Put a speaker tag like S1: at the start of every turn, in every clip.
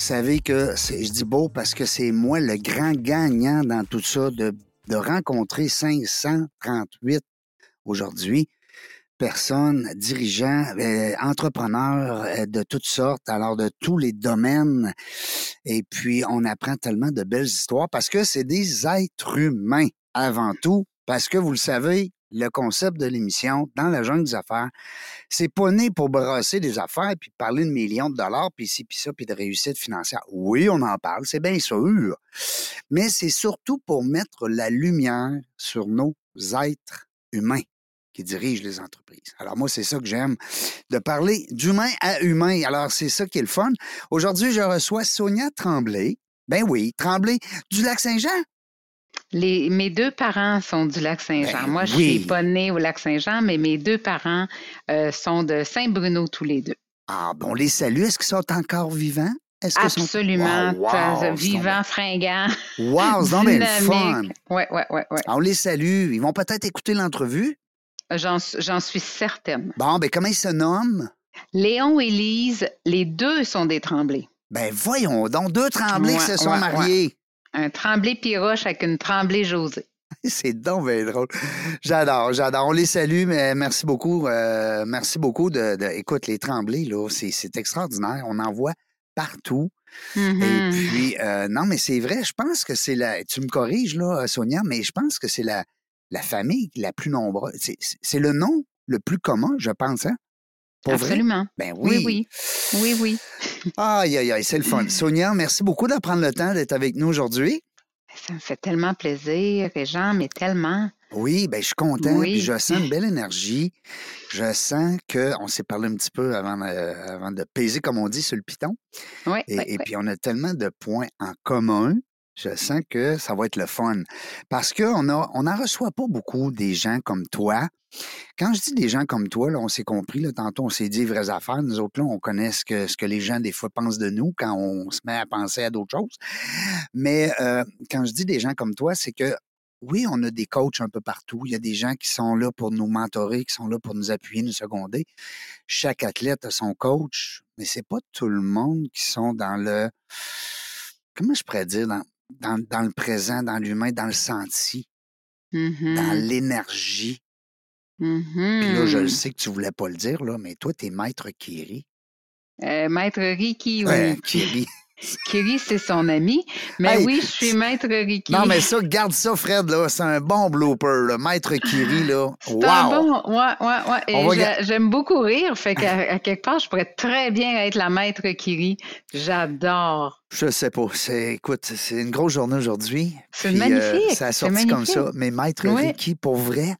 S1: Savez que je dis beau parce que c'est moi le grand gagnant dans tout ça de, de rencontrer 538 aujourd'hui personnes, dirigeants, euh, entrepreneurs euh, de toutes sortes, alors de tous les domaines. Et puis, on apprend tellement de belles histoires parce que c'est des êtres humains avant tout, parce que vous le savez, le concept de l'émission dans la jungle des affaires. C'est pas né pour brasser des affaires puis parler de millions de dollars puis ci puis ça puis de réussite financière. Oui, on en parle, c'est bien sûr. Mais c'est surtout pour mettre la lumière sur nos êtres humains qui dirigent les entreprises. Alors moi, c'est ça que j'aime, de parler d'humain à humain. Alors c'est ça qui est le fun. Aujourd'hui, je reçois Sonia Tremblay. Ben oui, Tremblay du Lac-Saint-Jean.
S2: Les, mes deux parents sont du Lac-Saint-Jean. Ben Moi, je suis pas née au Lac-Saint-Jean, mais mes deux parents euh, sont de Saint-Bruno tous les deux.
S1: Ah, bon, les salue. Est-ce qu'ils sont encore vivants?
S2: Absolument. Sont... vivants, fringants.
S1: Wow, c'est fun.
S2: Oui, oui, oui. Ouais.
S1: On les salue. Ils vont peut-être écouter l'entrevue.
S2: J'en suis certaine.
S1: Bon, ben comment ils se nomment?
S2: Léon et Lise, les deux sont des Tremblés.
S1: Ben voyons donc, deux Tremblés qui se sont mariés.
S2: Un tremblé piroche avec une tremblée José.
S1: C'est donc bien drôle. J'adore, j'adore. On les salue, mais merci beaucoup. Euh, merci beaucoup de, Écoute, les tremblés, là, c'est extraordinaire. On en voit partout. Et
S2: mm-hmm.
S1: puis, euh, non, mais c'est vrai, je pense que c'est la. Tu me corriges, là, Sonia, mais je pense que c'est la, la famille la plus nombreuse. C'est le nom le plus commun, je pense, hein?
S2: Absolument.
S1: Ben oui.
S2: Oui, oui. Oui, oui.
S1: aïe, aïe, aïe, c'est le fun. Sonia, merci beaucoup de prendre le temps d'être avec nous aujourd'hui.
S2: Ça me fait tellement plaisir, Jean, mais tellement.
S1: Oui, ben je suis content. Oui. je sens une belle énergie. Je sens qu'on s'est parlé un petit peu avant, avant de peser, comme on dit, sur le piton.
S2: Oui.
S1: Et, et puis, on a tellement de points en commun je sens que ça va être le fun. Parce qu'on n'en reçoit pas beaucoup des gens comme toi. Quand je dis des gens comme toi, là, on s'est compris, là, tantôt on s'est dit vraies affaires. Nous autres, là, on connaît ce que, ce que les gens, des fois, pensent de nous quand on se met à penser à d'autres choses. Mais euh, quand je dis des gens comme toi, c'est que oui, on a des coachs un peu partout. Il y a des gens qui sont là pour nous mentorer, qui sont là pour nous appuyer, nous seconder. Chaque athlète a son coach, mais c'est pas tout le monde qui sont dans le comment je pourrais dire, dans, dans, le présent, dans l'humain, dans le senti, dans
S2: mm-hmm.
S1: l'énergie. Puis là, je le
S2: mm-hmm.
S1: sais que tu voulais pas le dire, là, mais toi, tu es maître Kiri.
S2: Euh, maître Riki,
S1: oui. Kiri.
S2: Kiri, c'est son ami. Mais oui, je suis maître Ricky.
S1: Non, mais ça, garde ça, Fred, là. C'est un bon blooper, là. Maître Kiri, là. Wow!
S2: Un bon, ouais, ouais, ouais. Et j'aime beaucoup rire. Fait qu'à quelque part, je pourrais très bien être la maître Kiri. J'adore.
S1: Je sais pas. Écoute, c'est une grosse journée aujourd'hui.
S2: C'est euh, magnifique.
S1: ça a sorti comme ça. Mais maître Ricky, pour vrai?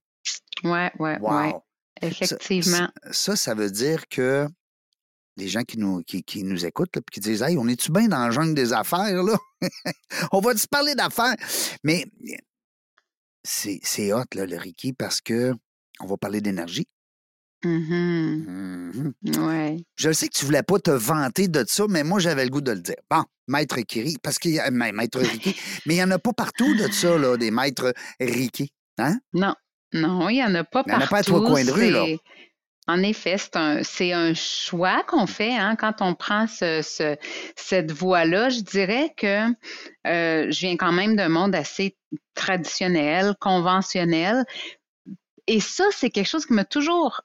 S2: Ouais, ouais, wow. ouais. Effectivement.
S1: ça, ça veut dire que les gens qui nous, qui, qui nous écoutent et qui disent Hey, on est-tu bien dans le jungle des affaires, là? on va-tu parler d'affaires? Mais c'est hot, là, le Ricky, parce que on va parler d'énergie.
S2: Mm-hmm.
S1: Mm-hmm.
S2: Ouais.
S1: Je sais que tu voulais pas te vanter de ça, mais moi, j'avais le goût de le dire. Bon, maître Kiri, parce qu'il y a maître Ricky, mais il n'y en a pas partout de ça, là, des maîtres Ricky. Hein?
S2: Non, non, il n'y en a pas partout. Il n'y en a pas à
S1: trois coins de rue, là.
S2: En effet, c'est un, choix qu'on fait hein, quand on prend cette voie-là. Je dirais que euh, je viens quand même d'un monde assez traditionnel, conventionnel. Et ça, c'est quelque chose qui m'a toujours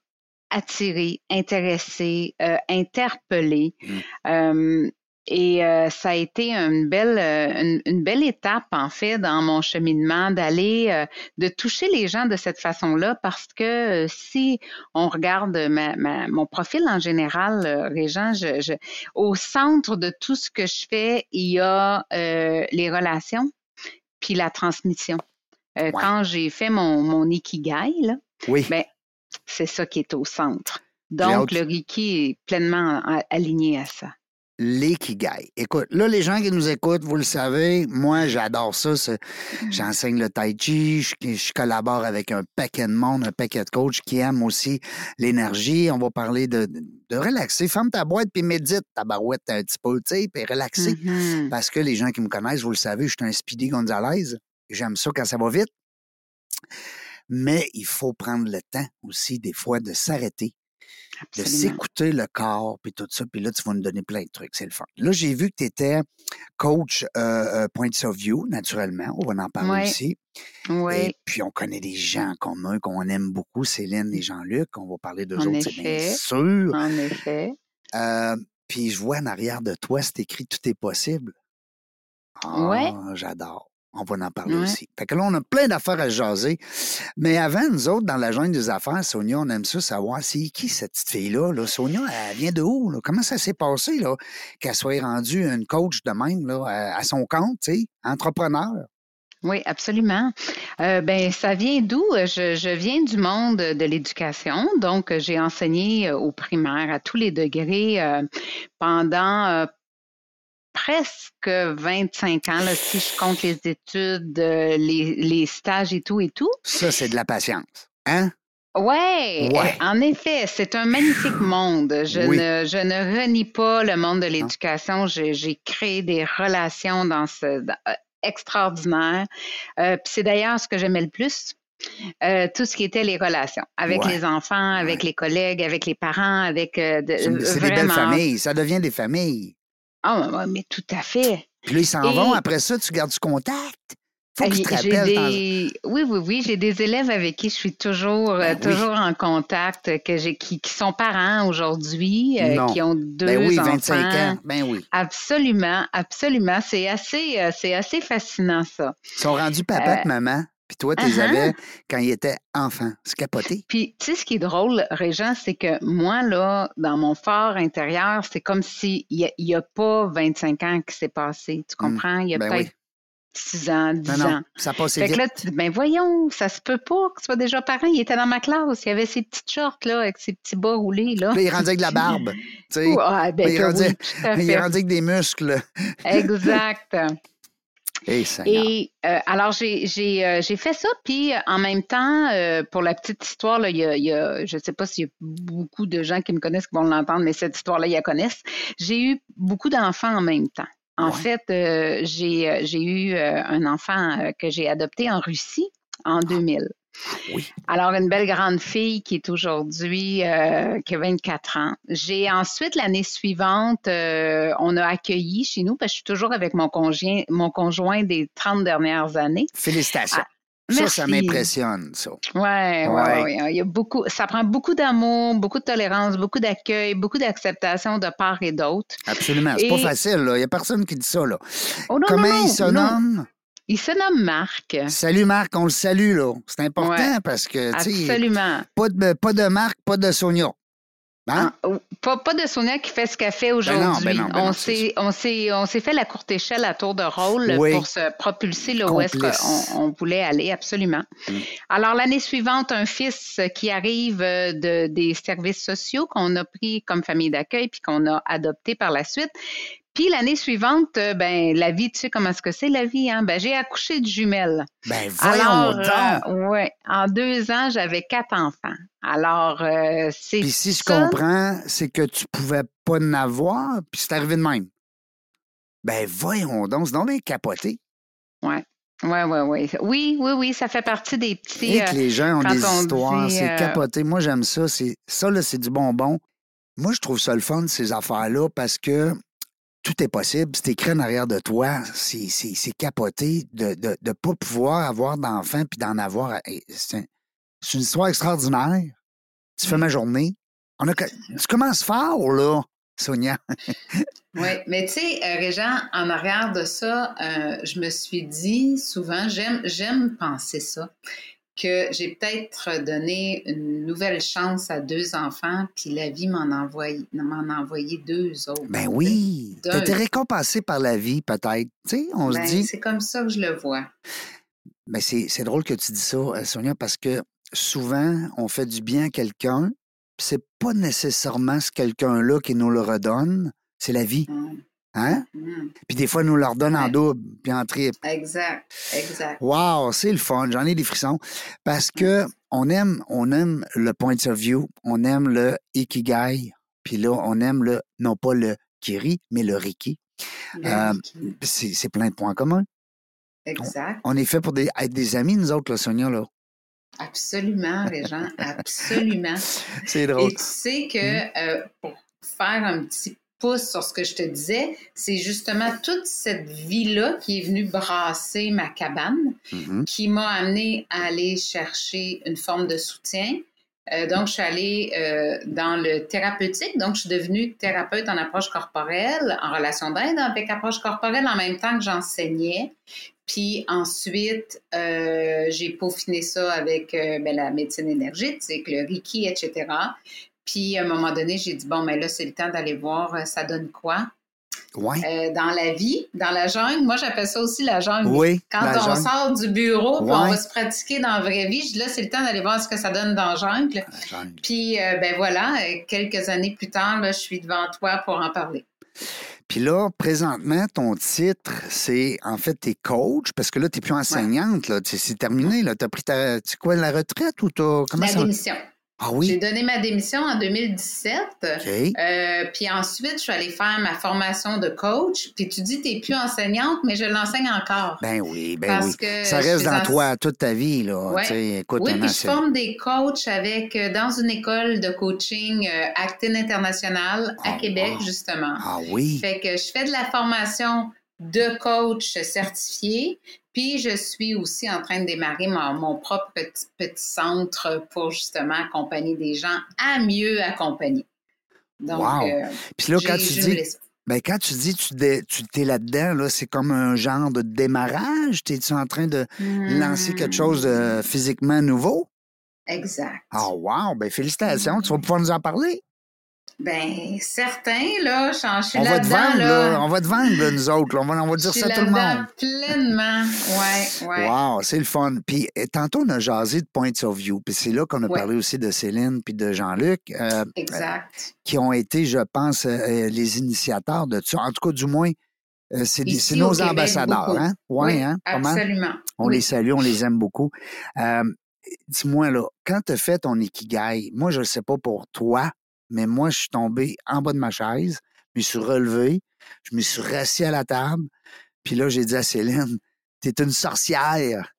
S2: attiré, intéressé, euh, interpellé.
S1: Mmh.
S2: Euh, et euh, ça a été une belle, euh, une, belle étape, en fait, dans mon cheminement, d'aller, euh, de toucher les gens de cette façon-là, parce que si on regarde ma, mon profil en général, Régent, je, je, au centre de tout ce que je fais, il y a les relations, puis la transmission. Quand j'ai fait mon, mon Ikigai, là,
S1: oui.
S2: ben, c'est ça qui est au centre. Donc, le Riki est pleinement aligné à ça.
S1: L'ikigai. Écoute, là, les gens qui nous écoutent, vous le savez, moi, j'adore ça. c'est- J'enseigne le tai chi, je, je collabore avec un paquet de monde, un paquet de coachs qui aiment aussi l'énergie. On va parler de, de relaxer. Ferme ta boîte puis médite ta barouette un petit peu, tu sais, puis relaxer.
S2: Mhm.
S1: Parce que les gens qui me connaissent, vous le savez, je suis un Speedy Gonzalez. J'aime ça quand ça va vite. Mais il faut prendre le temps aussi, des fois, de s'arrêter, de s'écouter le corps, puis tout ça. Puis là, tu vas nous donner plein de trucs. C'est le fun. Là, j'ai vu que tu étais coach euh, euh, Points of View, naturellement. On va en parler
S2: Ouais.
S1: aussi. Et puis, on connaît des gens en commun qu'on aime beaucoup, Céline et Jean-Luc. On va parler d'eux autres, c'est bien sûr.
S2: en effet.
S1: Euh, puis, je vois en arrière de toi, c'est écrit Tout est possible. Ah,
S2: Ouais.
S1: j'adore. On va en parler
S2: Ouais.
S1: aussi. Fait que là, on a plein d'affaires à jaser. Mais avant, nous autres, dans la jungle des affaires, Sonia, on aime ça savoir c'est qui cette petite fille-là. Là? Sonia, elle vient de où? là? Comment ça s'est passé là, qu'elle soit rendue une coach de même là, à, à son compte, entrepreneur?
S2: Oui, absolument. Euh, ben, ça vient d'où? Je, je viens du monde de l'éducation, donc j'ai enseigné euh, au primaire à tous les degrés euh, pendant euh, presque 25 ans, là, si je compte les études, euh, les, les stages et tout et tout.
S1: Ça, c'est de la patience. Hein?
S2: Ouais,
S1: Ouais.
S2: en effet, c'est un magnifique monde. Je,
S1: Oui.
S2: ne, je ne renie pas le monde de l'éducation. J'ai créé des relations dans ce dans- euh, extraordinaires. Euh, puis c'est d'ailleurs ce que j'aimais le plus. euh, tout ce qui était les relations avec
S1: Ouais.
S2: les enfants, avec les collègues, avec les parents, avec euh,
S1: C'est des belles familles. Ça devient des familles.
S2: Ah, ouais, mais tout à fait.
S1: Puis là, ils s'en
S2: Et-
S1: vont. Après ça, tu gardes du contact. Faut te
S2: Hey, j'ai
S1: rappellent. dans-
S2: des... Oui, oui, oui. J'ai des élèves avec qui je suis toujours, euh,
S1: Ben oui.
S2: toujours en contact, que j'ai, qui, qui sont parents aujourd'hui, euh, qui ont deux
S1: Ben oui,
S2: enfants.
S1: 25 ans. Ben oui.
S2: Absolument, absolument. C'est assez, euh, c'est assez fascinant, ça.
S1: Ils sont rendus papa
S2: Euh,
S1: et maman. Puis toi, tu les
S2: uh-huh.
S1: avais quand ils étaient enfants. C'est capoté.
S2: Puis, tu sais, ce qui est drôle, Régent, c'est que moi, là, dans mon fort intérieur, c'est comme s'il n'y a, il y a pas 25 ans qui s'est passé. Tu comprends? Il y a
S1: Ben
S2: peut-être
S1: oui.
S2: 6 ans, 10
S1: Non, non,
S2: ans.
S1: ça passait
S2: Fait que
S1: vite.
S2: là, tu dis, ben voyons, ça se peut pas que tu sois déjà parent. Il était dans ma classe. Il avait ses petites shorts, là, avec ses petits bas roulés, là.
S1: Puis il rendait avec de la barbe. tu sais.
S2: Ah, ben,
S1: il
S2: oui,
S1: rendait avec des muscles.
S2: Exact. Et euh, alors, j'ai euh, j'ai fait ça, puis euh, en même temps, euh, pour la petite histoire, là, il y a, il y a- je ne sais pas s'il y a beaucoup de gens qui me connaissent qui vont l'entendre, mais cette histoire-là, ils la connaissent. J'ai eu beaucoup d'enfants en même temps. En
S1: Ouais.
S2: fait, j'ai eu un enfant que j'ai adopté en Russie en 2000.
S1: Oui.
S2: Alors, une belle grande fille qui est aujourd'hui, euh, qui a 24 ans. J'ai ensuite, l'année suivante, euh, on a accueilli chez nous, parce que je suis toujours avec mon conjoint, mon conjoint des 30 dernières années.
S1: Félicitations.
S2: Ah,
S1: ça, ça m'impressionne, ça.
S2: Ouais, ouais,
S1: Ouais.
S2: ouais, ouais. Il y a beaucoup, ça prend beaucoup d'amour, beaucoup de tolérance, beaucoup d'accueil, beaucoup d'acceptation de part et d'autre.
S1: Absolument. C'est pas facile, là. Il n'y a personne qui dit ça, là.
S2: Oh non,
S1: Comment
S2: non,
S1: il se nomme?
S2: Il se nomme Marc.
S1: Salut, Marc. On le salue, là. C'est important
S2: Ouais.
S1: parce que,
S2: Absolument.
S1: pas de, pas de Marc, pas de Sonia. Hein?
S2: Ah, pas, pas de Sonia qui fait ce qu'elle fait aujourd'hui.
S1: ben ben
S2: on s'est on fait la courte échelle à tour de rôle
S1: Oui.
S2: pour se propulser là où est-ce qu'on on voulait aller absolument.
S1: Mm.
S2: Alors l'année suivante, un fils qui arrive euh, de des services sociaux qu'on a pris comme famille d'accueil puis qu'on a adopté par la suite. Puis l'année suivante, euh, ben la vie, tu sais comment est-ce que c'est la vie, hein? Ben j'ai accouché de jumelles.
S1: Ben, voyons
S2: Alors,
S1: donc.
S2: euh, ouais, en deux ans, j'avais quatre enfants. Alors, euh, c'est
S1: Puis si je
S2: ça.
S1: comprends, c'est que tu pouvais pas en avoir, puis c'est arrivé de même. Ben, voyons donc, c'est donc bien capoté.
S2: Ouais. Ouais, ouais, ouais. Oui, oui, oui, ça fait partie des petits.
S1: Et que les gens ont des
S2: on
S1: histoires, c'est
S2: euh,
S1: capoté. Moi, j'aime ça. C'est, ça, là, c'est du bonbon. Moi, je trouve ça le fun, ces affaires-là, parce que tout est possible. C'est écrit en arrière de toi. C'est, capoté de ne de, de pas pouvoir avoir d'enfants puis d'en avoir. C'est, un- c'est une histoire extraordinaire. Tu fais ma journée. On a, tu commences fort, là, Sonia.
S2: Oui, mais tu sais, euh, Régent, en arrière de ça, euh, je me suis dit souvent, j'aime, j'aime penser ça, que j'ai peut-être donné une nouvelle chance à deux enfants, puis la vie m'en a envoyé, deux autres.
S1: Ben oui. Tu été récompensé par la vie, peut-être. Tu sais, on
S2: Ben,
S1: se dit.
S2: C'est comme ça que je le vois.
S1: Ben c'est, drôle que tu dis ça, euh, Sonia, parce que souvent, on fait du bien à quelqu'un, puis c'est pas nécessairement ce quelqu'un-là qui nous le redonne, C'est la vie.
S2: Mm.
S1: Hein?
S2: Mm.
S1: Puis des fois, nous leur donne en double, puis en triple.
S2: Exact, exact.
S1: Wow, c'est le fun. J'en ai des frissons. Parce que on aime, on aime le point of view, on aime le ikigai, puis là, on aime le, non pas le kiri, mais le riki. Euh. C'est plein de points communs.
S2: Exact.
S1: On est fait pour des, être des amis, nous autres, là, Sonia, là.
S2: Absolument, les gens, absolument.
S1: C'est
S2: Et
S1: drôle.
S2: tu sais que euh, pour faire un petit pouce sur ce que je te disais, c'est justement toute cette vie-là qui est venue brasser ma cabane,
S1: Mhm.
S2: qui m'a amené à aller chercher une forme de soutien. Euh, donc, je suis allée euh, dans le thérapeutique. Donc, je suis devenue thérapeute en approche corporelle, en relation d'aide avec approche corporelle en même temps que j'enseignais. Puis ensuite, euh, j'ai peaufiné ça avec ben, la médecine énergétique, le Reiki, etc. Puis à un moment donné, j'ai dit, bon, mais là, c'est le temps d'aller voir euh, ça donne quoi?
S1: Ouais.
S2: Euh, dans la vie, dans la jungle. Moi, j'appelle ça aussi la jungle.
S1: Oui.
S2: Quand
S1: la
S2: on
S1: jungle.
S2: sort du bureau, puis on
S1: Ouais.
S2: va se pratiquer dans la vraie vie, je dis là, c'est le temps d'aller voir ce que ça donne dans la jungle.
S1: La jungle.
S2: Puis, euh, ben voilà, quelques années plus tard, là, je suis devant toi pour en parler.
S1: Puis là, présentement, ton titre, c'est en fait, t'es coach, parce que là, t'es plus enseignante, là. C'est terminé, là. T'as pris ta. Tu quoi, la retraite ou t'as. Comment
S2: la
S1: ça?
S2: démission.
S1: Ah
S2: J'ai donné ma démission en 2017.
S1: OK.
S2: Euh, puis ensuite, je suis allée faire ma formation de coach. Puis tu dis, tu n'es plus enseignante, mais je l'enseigne encore.
S1: Ben oui, ben
S2: Parce
S1: oui.
S2: que
S1: Ça reste dans
S2: en-
S1: toi toute ta vie, là.
S2: Ouais.
S1: Écoute,
S2: oui, puis je forme des coachs avec euh, dans une école de coaching euh, Actin International à
S1: Oh,
S2: Québec,
S1: wow.
S2: justement.
S1: Ah oui.
S2: Fait que je fais de la formation de coach certifié, puis je suis aussi en train de démarrer mon, mon propre petit, petit centre pour justement accompagner des gens à mieux accompagner. Donc,
S1: Wow.
S2: euh,
S1: Puis là, quand tu dis. Ben, quand tu dis tu dé- tu t'es là-dedans, là, c'est comme un genre de démarrage? T'es-tu en train de lancer quelque chose de physiquement nouveau?
S2: Exact.
S1: Ah, wow! Ben, félicitations. Tu vas pouvoir nous en parler.
S2: Ben, certains, là, je suis
S1: On va te vendre,
S2: là.
S1: là. On va te vendre, là, nous autres. là. On va, on va dire ça à tout le monde.
S2: pleinement. Ouais, ouais.
S1: Wow, c'est le fun. Puis euh, tantôt, on a jasé de Points of View. Puis c'est là qu'on a
S2: Ouais.
S1: parlé aussi de Céline puis de Jean-Luc, euh,
S2: Exact.
S1: qui ont été, je pense, euh, euh, les initiateurs de ça. En tout cas, du moins, euh, c'est nos
S2: Québec,
S1: ambassadeurs.
S2: beaucoup.
S1: Hein? Ouais,
S2: oui,
S1: hein?
S2: Absolument.
S1: On
S2: Oui.
S1: les salue, on les aime beaucoup. Euh, Dis-moi, là, quand tu as fait ton Ikigai, moi, je ne sais pas pour toi, mais moi, je suis tombé en bas de ma chaise, je me suis relevé, je me suis rassis à la table, puis là, j'ai dit à Céline, t'es une sorcière.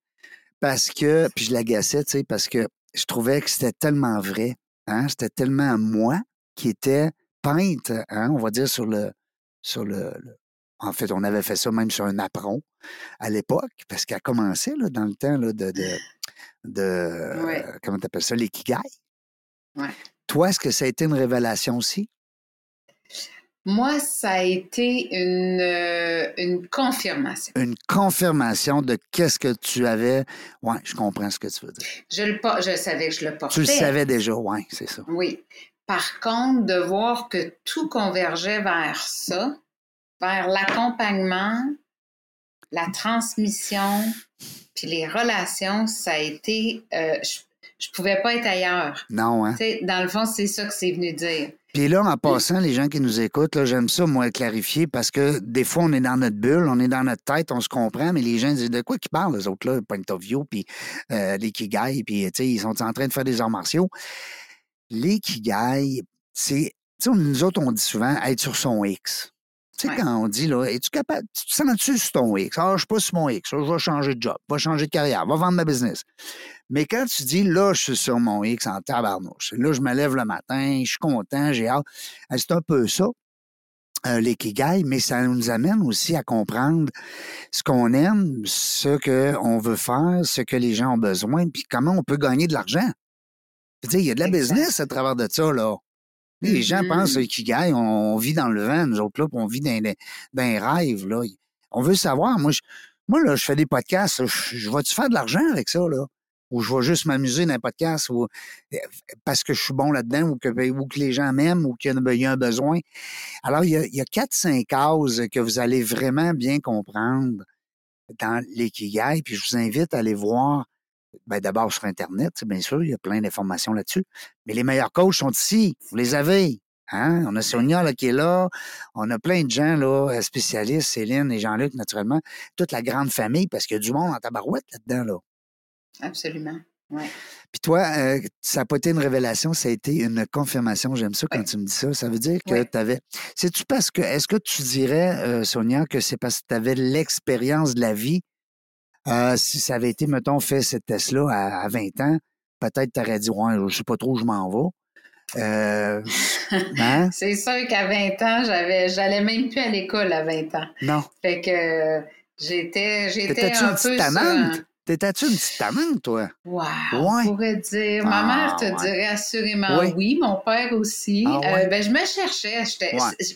S1: Parce que, puis je l'agaçais, tu sais, parce que je trouvais que c'était tellement vrai, hein, c'était tellement moi qui était peinte, hein, on va dire, sur le, sur le, le- en fait, on avait fait ça même sur un apron à l'époque, parce qu'elle commençait là, dans le temps là, de, de, de
S2: Ouais.
S1: euh, comment t'appelles ça, l'ikigai.
S2: Ouais.
S1: Toi, est-ce que ça a été une révélation aussi?
S2: Moi, ça a été une, euh, une confirmation.
S1: Une confirmation de qu'est-ce que tu avais. Ouais, je comprends ce que tu veux dire.
S2: Je, le, je savais que je le portais.
S1: Tu le savais déjà, ouais, c'est ça.
S2: Oui. Par contre, de voir que tout convergeait vers ça, vers l'accompagnement, la transmission, puis les relations, ça a été. euh, je, je pouvais pas être ailleurs.
S1: Non, hein?
S2: Dans le fond, c'est ça que c'est venu dire.
S1: Puis là, en passant, les gens qui nous écoutent, j'aime ça, moi, clarifier, parce que des fois, on est dans notre bulle, on est dans notre tête, on se comprend, mais les gens disent de quoi qu'ils parlent, les autres, là, Point of View, puis euh, les Kigai, puis, tu sais, ils sont en train de faire des arts martiaux. Les Kigai, c'est, tu sais, on- nous autres, on dit souvent être sur son X. Tu sais,
S2: Ouais.
S1: quand on dit, là, es-tu capable, tu te sens-tu sur ton X? Ah, je suis pas sur mon X, je vais changer de job, je vais changer de carrière, je vais vendre ma business. Mais quand tu dis, là, je suis sur mon X en tabarnouche, là, je me lève le matin, je suis content, j'ai hâte. C'est un peu ça, euh, l'ikigai, mais ça nous amène aussi à comprendre ce qu'on aime, ce qu'on veut faire, ce que les gens ont besoin, puis comment on peut gagner de l'argent. Il y a de la
S2: Exact.
S1: business à travers de ça, là. Les gens pensent ikigai, on, on vit dans le vent, nous autres, là, puis on vit dans, un rêve, là. On veut savoir, moi, je, moi, là, je fais des podcasts, je, je vais-tu faire de l'argent avec ça, là? Ou je vais juste m'amuser dans un podcast ou, euh, parce que je suis bon là-dedans ou que, ou que les gens m'aiment ou qu'il y a- il y a un besoin. Alors, il y a, a 4-5 cases que vous allez vraiment bien comprendre dans l'ikigai, puis je vous invite à aller voir, ben, d'abord sur Internet, c'est bien sûr, il y a plein d'informations là-dessus, mais les meilleurs coachs sont ici, vous les avez. Hein? On a Sonia là, qui est là. On a plein de gens là, euh, spécialistes, Céline et Jean-Luc, naturellement. Toute la grande famille, parce qu'il y a du monde en tabarouette là-dedans. Là.
S2: Absolument. Ouais.
S1: Puis toi, euh, ça n'a pas été une révélation, ça a été une confirmation. J'aime ça quand
S2: Ouais.
S1: tu me dis ça. Ça veut dire que
S2: Ouais.
S1: tu avais. C'est-tu parce que. Est-ce que tu dirais, euh, Sonia, que c'est parce que tu avais l'expérience de la vie? Euh, si ça avait été, mettons, fait cette test-là à, à 20 ans, peut-être tu aurais dit, ouais, je sais pas trop où je m'en vais. Euh, hein?
S2: C'est sûr qu'à 20 ans, j'avais, j'allais même plus à l'école à 20 ans.
S1: Non.
S2: Fait que euh, j'étais, j'étais un peu sur un-
S1: T'étais-tu une petite amante, toi?
S2: Wow,
S1: Ouais.
S2: on pourrait dire. Ma
S1: Ah,
S2: mère te
S1: ouais.
S2: dirait assurément
S1: Oui.
S2: oui, mon père aussi.
S1: Ah, ouais.
S2: Euh, ben, je me cherchais.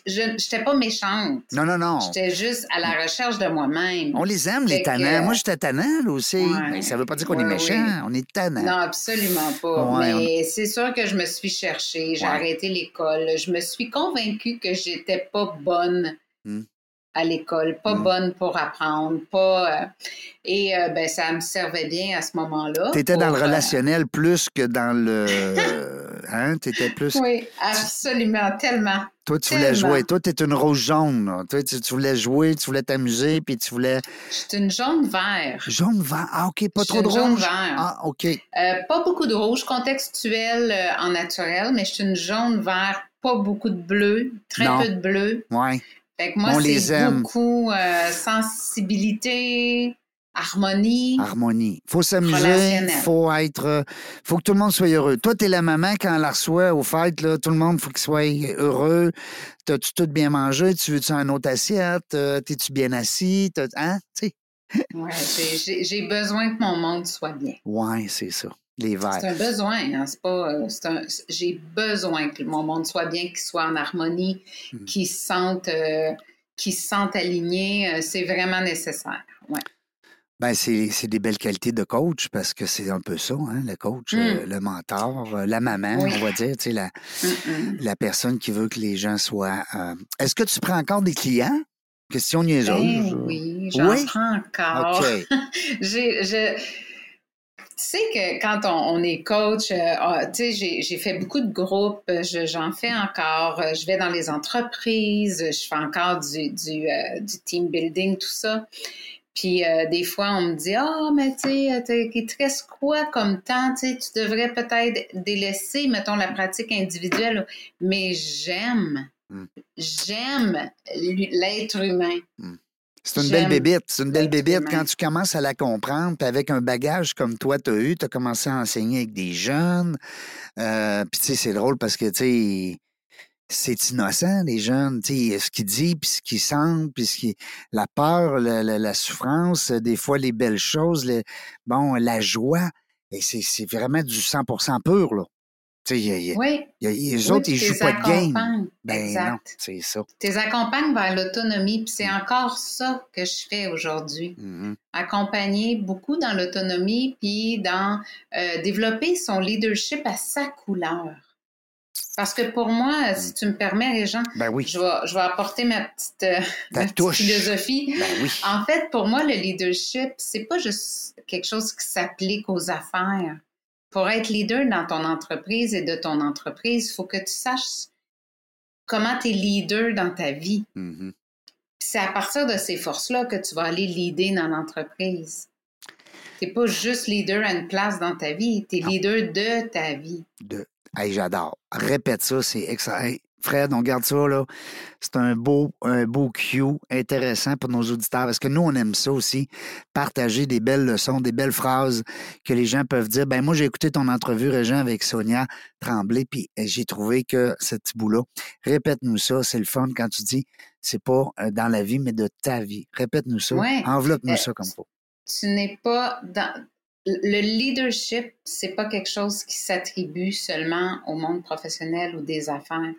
S2: Je n'étais pas méchante.
S1: Non, non, non.
S2: J'étais juste à la recherche de moi-même.
S1: On les aime, les
S2: Fait que,
S1: tannants.
S2: euh,
S1: Moi, j'étais tannant, là aussi. Mais ça veut pas dire qu'on est méchant.
S2: oui.
S1: On est tannant.
S2: Non, absolument pas. Mais c'est sûr que je me suis cherchée. J'ai arrêté l'école. Je me suis convaincue que j'étais pas bonne
S1: Hmm.
S2: À l'école, pas
S1: Hmm.
S2: bonne pour apprendre, pas. euh, et euh, ben ça me servait bien à ce moment-là.
S1: T'étais dans
S2: pour,
S1: le
S2: euh,
S1: relationnel plus que dans le. hein? T'étais plus.
S2: oui, absolument, tellement.
S1: Toi, tu voulais jouer. Toi, t'es une rose jaune. là. Toi, tu, tu voulais jouer, tu voulais t'amuser, puis tu voulais.
S2: Je une jaune vert.
S1: Jaune vert. Ah, OK, pas trop de
S2: une jaune
S1: rouge.
S2: vert.
S1: Ah, OK.
S2: Euh, pas beaucoup de rouge contextuel en naturel, mais je suis une jaune vert, pas beaucoup de bleu, très
S1: Non.
S2: peu de bleu.
S1: Ouais.
S2: Fait que moi,
S1: On les
S2: c'est
S1: aime.
S2: beaucoup euh, sensibilité, harmonie.
S1: Harmonie. Faut s'amuser. Faut être. euh, Faut que tout le monde soit heureux. Toi, t'es la maman quand elle la reçoit au fêtes, là. Tout le monde, faut qu'il soit heureux. T'as-tu tout bien mangé? Tu veux-tu un autre assiette? Euh, T'es-tu bien assis? T'as- Hein? Tu sais?
S2: Ouais, j'ai besoin que mon monde soit bien.
S1: Ouais, c'est ça. Les verts.
S2: C'est un besoin, hein, c'est pas. euh, un- J'ai besoin que mon monde soit bien, qu'il soit en harmonie,
S1: Mhm.
S2: qu'il se sente, euh, qu'il se sente aligné. euh, c'est vraiment nécessaire. Ouais.
S1: Ben, c'est des belles qualités de coach parce que c'est un peu ça, hein, le coach, euh, le mentor, euh, la maman,
S2: Mm. Oui.
S1: on va dire, tu sais, la, la personne qui veut que les gens soient. euh, Est-ce que tu prends encore des clients? Question niaiseuse.
S2: Ben oui, j'en
S1: Oui?
S2: prends encore. Je, sais que quand on, on est coach, euh, ah, tu sais, j'ai, fait beaucoup de groupes, je- j'en fais encore, euh, je vais dans les entreprises, je fais encore du, du, euh, du team building, tout ça. Puis euh, des fois, on me dit Ah, mais tu sais, euh, il te reste quoi comme temps? Tu tu devrais peut-être délaisser, mettons, la pratique individuelle. Mais j'aime,
S1: Mm.
S2: j'aime l'être humain.
S1: C'est une belle bébite. C'est une belle bébite quand tu commences à la comprendre. Puis avec un bagage comme toi, tu as eu, tu as commencé à enseigner avec des jeunes. Euh, puis tu sais, c'est drôle parce que, tu sais, c'est innocent, les jeunes. Tu sais, ce qu'ils disent, puis ce qu'ils sentent, puis ce qui... la peur, la, la- la souffrance, des fois les belles choses, les- bon, la joie. Et c'est c'est vraiment du 100% pur, là. Tu sais, il y a- il y a-
S2: Oui.
S1: il y a- les autres, ils jouent pas de game. Ben non,
S2: exact.
S1: c'est ça.
S2: Tes accompagnes vers l'autonomie, puis c'est
S1: Mm.
S2: encore ça que je fais aujourd'hui.
S1: Mhm.
S2: Accompagner beaucoup dans l'autonomie, puis dans euh, développer son leadership à sa couleur. Parce que pour moi, si tu me permets, les gens,
S1: Ben oui,
S2: je vais, je vais apporter ma petite, euh, ma petite philosophie.
S1: ben oui.
S2: En fait, pour moi, le leadership, c'est pas juste quelque chose qui s'applique aux affaires. Pour être leader dans ton entreprise et de ton entreprise, il faut que tu saches comment tu es leader dans ta vie.
S1: Mhm.
S2: Puis C'est à partir de ces forces-là que tu vas aller leader dans l'entreprise. Tu n'es pas juste leader à une place dans ta vie, tu es leader de ta vie.
S1: de. Hey, j'adore. Répète ça, c'est excellent. Hey, Fred, on garde ça, là. C'est un beau, un beau cue intéressant pour nos auditeurs. Parce que nous, on aime ça aussi. Partager des belles leçons, des belles phrases que les gens peuvent dire. Ben, moi, j'ai écouté ton entrevue, Régent, avec Sonia Tremblay, puis eh, j'ai trouvé que ce petit bout-là, répète-nous ça. C'est le fun quand tu dis, c'est pas euh, dans la vie, mais de ta vie. Répète-nous ça.
S2: Ouais.
S1: Enveloppe-nous
S2: Euh,
S1: ça comme faut.
S2: Tu n'es pas dans. Le leadership, c'est pas quelque chose qui s'attribue seulement au monde professionnel ou des affaires.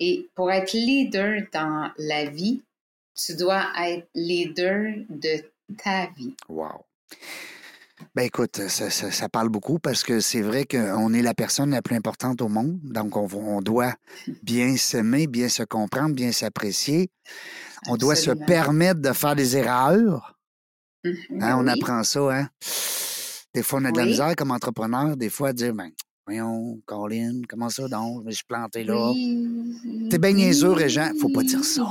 S2: Et pour être leader dans la vie, tu dois être leader de ta vie.
S1: Wow. Ben écoute, ça, ça- ça parle beaucoup parce que c'est vrai qu'on est la personne la plus importante au monde. Donc, on, on doit bien s'aimer, bien se comprendre, bien s'apprécier. On doit se permettre de faire des erreurs.
S2: Mhm,
S1: Hein, on apprend ça. Hein? Des fois, on a de la
S2: Oui.
S1: misère comme entrepreneur, des fois, à dire, ben, Voyons, Colin, comment ça donc? Je me suis planté là. T'es bien niaiseux, Régent. Faut pas dire ça.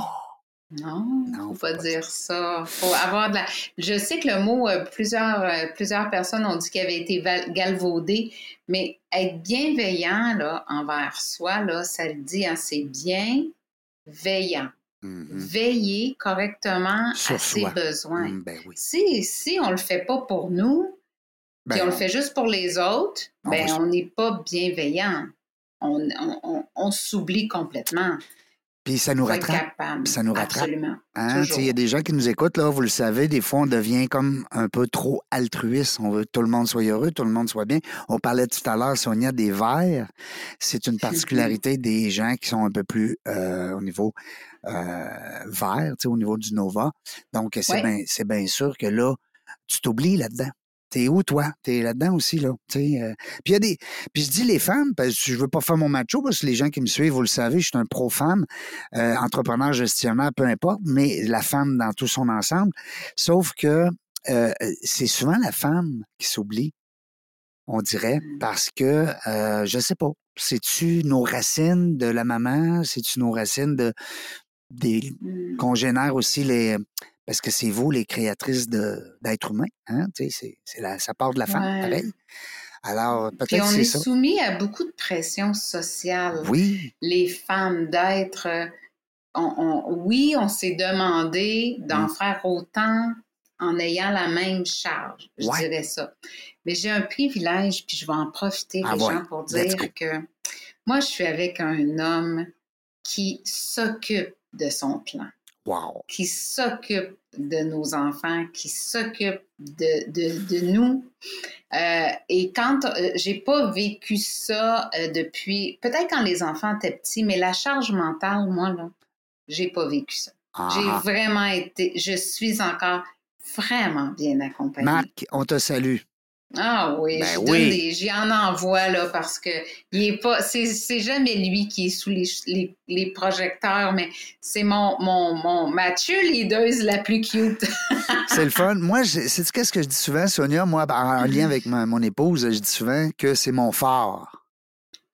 S2: Non, non, faut pas, dire ça. Faut avoir de la. Je sais que le mot, euh, plusieurs, euh, plusieurs personnes ont dit qu'il avait été galvaudé, mais être bienveillant là, envers soi, là, ça le dit, assez bien veillant. Mm-hmm. Veiller correctement à ses besoins. Mm, ben si, si on le fait pas pour nous, ben puis on le fait juste pour les autres, on ben on n'est pas bienveillant. On, on, on s'oublie complètement.
S1: Puis ça nous rattrape. Ça nous rattrape. Hein? Il y a des gens qui nous écoutent, là, vous le savez, des fois, on devient comme un peu trop altruiste. On veut que tout le monde soit heureux, tout le monde soit bien. On parlait tout à l'heure, Sonia, des verts. C'est une particularité des gens qui sont un peu plus euh, au niveau euh, vert, au niveau du Nova. Donc, c'est bien sûr que là, tu t'oublies là-dedans. T'es où, toi? T'es là-dedans aussi, là. Euh. Puis il y a des. Puis je dis les femmes, parce que je veux pas faire mon macho, parce que les gens qui me suivent, vous le savez, je suis un pro-femme, euh, entrepreneur, gestionnaire, peu importe, mais la femme dans tout son ensemble. Sauf que euh, c'est souvent la femme qui s'oublie, on dirait, mmh. parce que, je sais pas, c'est-tu nos racines de la maman? C'est-tu nos racines de des mmh. congénères aussi, les parce que c'est vous les créatrices d'êtres humains. Hein? C'est, la, ça part de la femme, pareil. Alors, peut-être
S2: on
S1: est,
S2: soumis à beaucoup de pression sociale.
S1: Oui.
S2: Les femmes d'être. Euh, oui, on s'est demandé d'en mmh. faire autant en ayant la même charge. Je dirais ça. Mais j'ai un privilège, puis je vais en profiter, ah les gens, pour dire que moi, je suis avec un homme qui s'occupe de son clan.
S1: Wow.
S2: Qui s'occupe de nos enfants, qui s'occupent de, de, nous. Euh, et quand euh, j'ai pas vécu ça euh, depuis, peut-être quand les enfants étaient petits, mais la charge mentale, moi, là, j'ai pas vécu ça. J'ai ah. vraiment été, je suis encore vraiment bien accompagnée.
S1: Marc, on te salue.
S2: Ah oui, ben oui. j'y en envoie là parce que il est pas, c'est jamais lui qui est sous les, les, projecteurs, mais c'est mon mon mon Mathieu leaduse la plus cute.
S1: c'est le fun. Moi, c'est qu'est-ce que je dis souvent, Sonia, moi, en lien avec mon épouse, je dis souvent que c'est mon phare.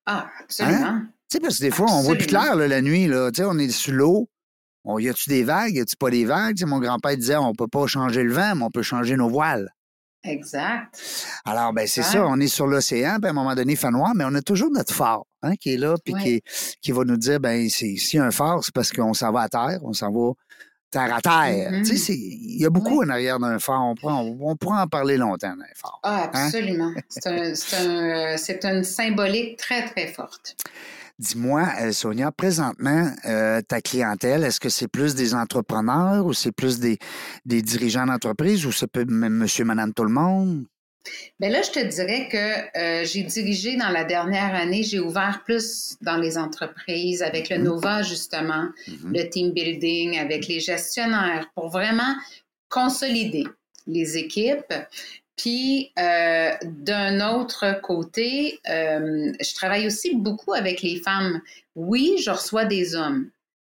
S2: Ah, absolument. Hein?
S1: Tu sais, parce que des fois, on voit plus clair la nuit, là. Tu sais, on est sous l'eau. On, y a-tu des vagues? Y a-tu pas des vagues? mon grand-père disait, on peut pas changer le vent, mais on peut changer nos voiles.
S2: Exact.
S1: Alors, ben c'est ça, on est sur l'océan, puis à un moment donné, il fait noir, mais on a toujours notre phare hein, qui est là, puis qui, qui va nous dire, ben s'il y a un phare, c'est parce qu'on s'en va à terre, on s'en va terre à terre. Tu sais, mm-hmm. il y a beaucoup en arrière d'un phare. On pourrait, on, en parler longtemps d'un phare.
S2: Ah, hein? absolument. c'est un, une symbolique très, très forte.
S1: Dis-moi, euh, Sonia, présentement, euh, ta clientèle, est-ce que c'est plus des entrepreneurs ou c'est plus des, des dirigeants d'entreprise ou c'est peut même monsieur, madame, tout le monde?
S2: Bien là, je te dirais que euh, j'ai dirigé dans la dernière année, j'ai ouvert plus dans les entreprises avec le mm-hmm. Nova, justement, mm-hmm. le team building, avec les gestionnaires pour vraiment consolider les équipes. Puis, euh, d'un autre côté, euh, je travaille aussi beaucoup avec les femmes. Oui, je reçois des hommes,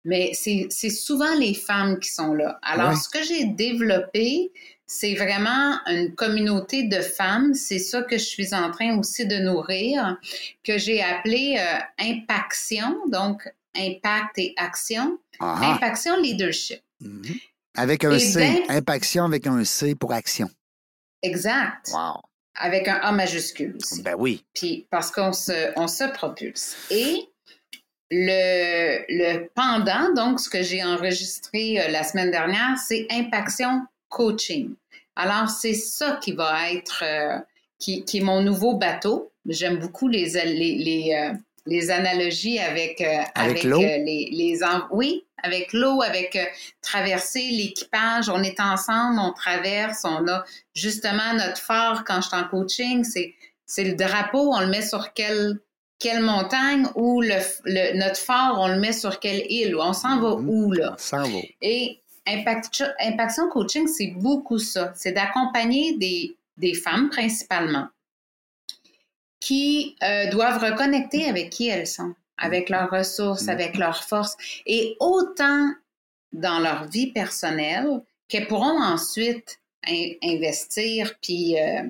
S2: mais c'est souvent les femmes qui sont là. Alors, ce que j'ai développé, c'est vraiment une communauté de femmes. C'est ça que je suis en train aussi de nourrir, que j'ai appelé euh, Impaction, donc Impact et Action. Impaction Leadership.
S1: Mm-hmm. Avec un C. Impaction avec un C pour action.
S2: Exact.
S1: Wow.
S2: Avec un A majuscule
S1: Ben oui.
S2: Puis parce qu'on se, on se propulse. Et le, le pendant, donc ce que j'ai enregistré euh, la semaine dernière, c'est Impaction Coaching. Alors, c'est ça qui va être, euh, qui, qui, est mon nouveau bateau. J'aime beaucoup les, les, les, euh, les analogies avec, avec, les, les, oui, avec l'eau, avec euh, traverser l'équipage. On est ensemble, on traverse, on a justement notre phare quand je suis en coaching, c'est, c'est le drapeau, on le met sur quelle, quelle montagne ou le, notre phare, on le met sur quelle île, on s'en va mm-hmm. où là?
S1: On s'en va.
S2: Et Impact, Impaction Coaching, c'est beaucoup ça. C'est d'accompagner des, des femmes principalement qui euh, doivent reconnecter avec qui elles sont avec leurs ressources, avec leurs forces, et autant dans leur vie personnelle qu'elles pourront ensuite investir, puis, euh,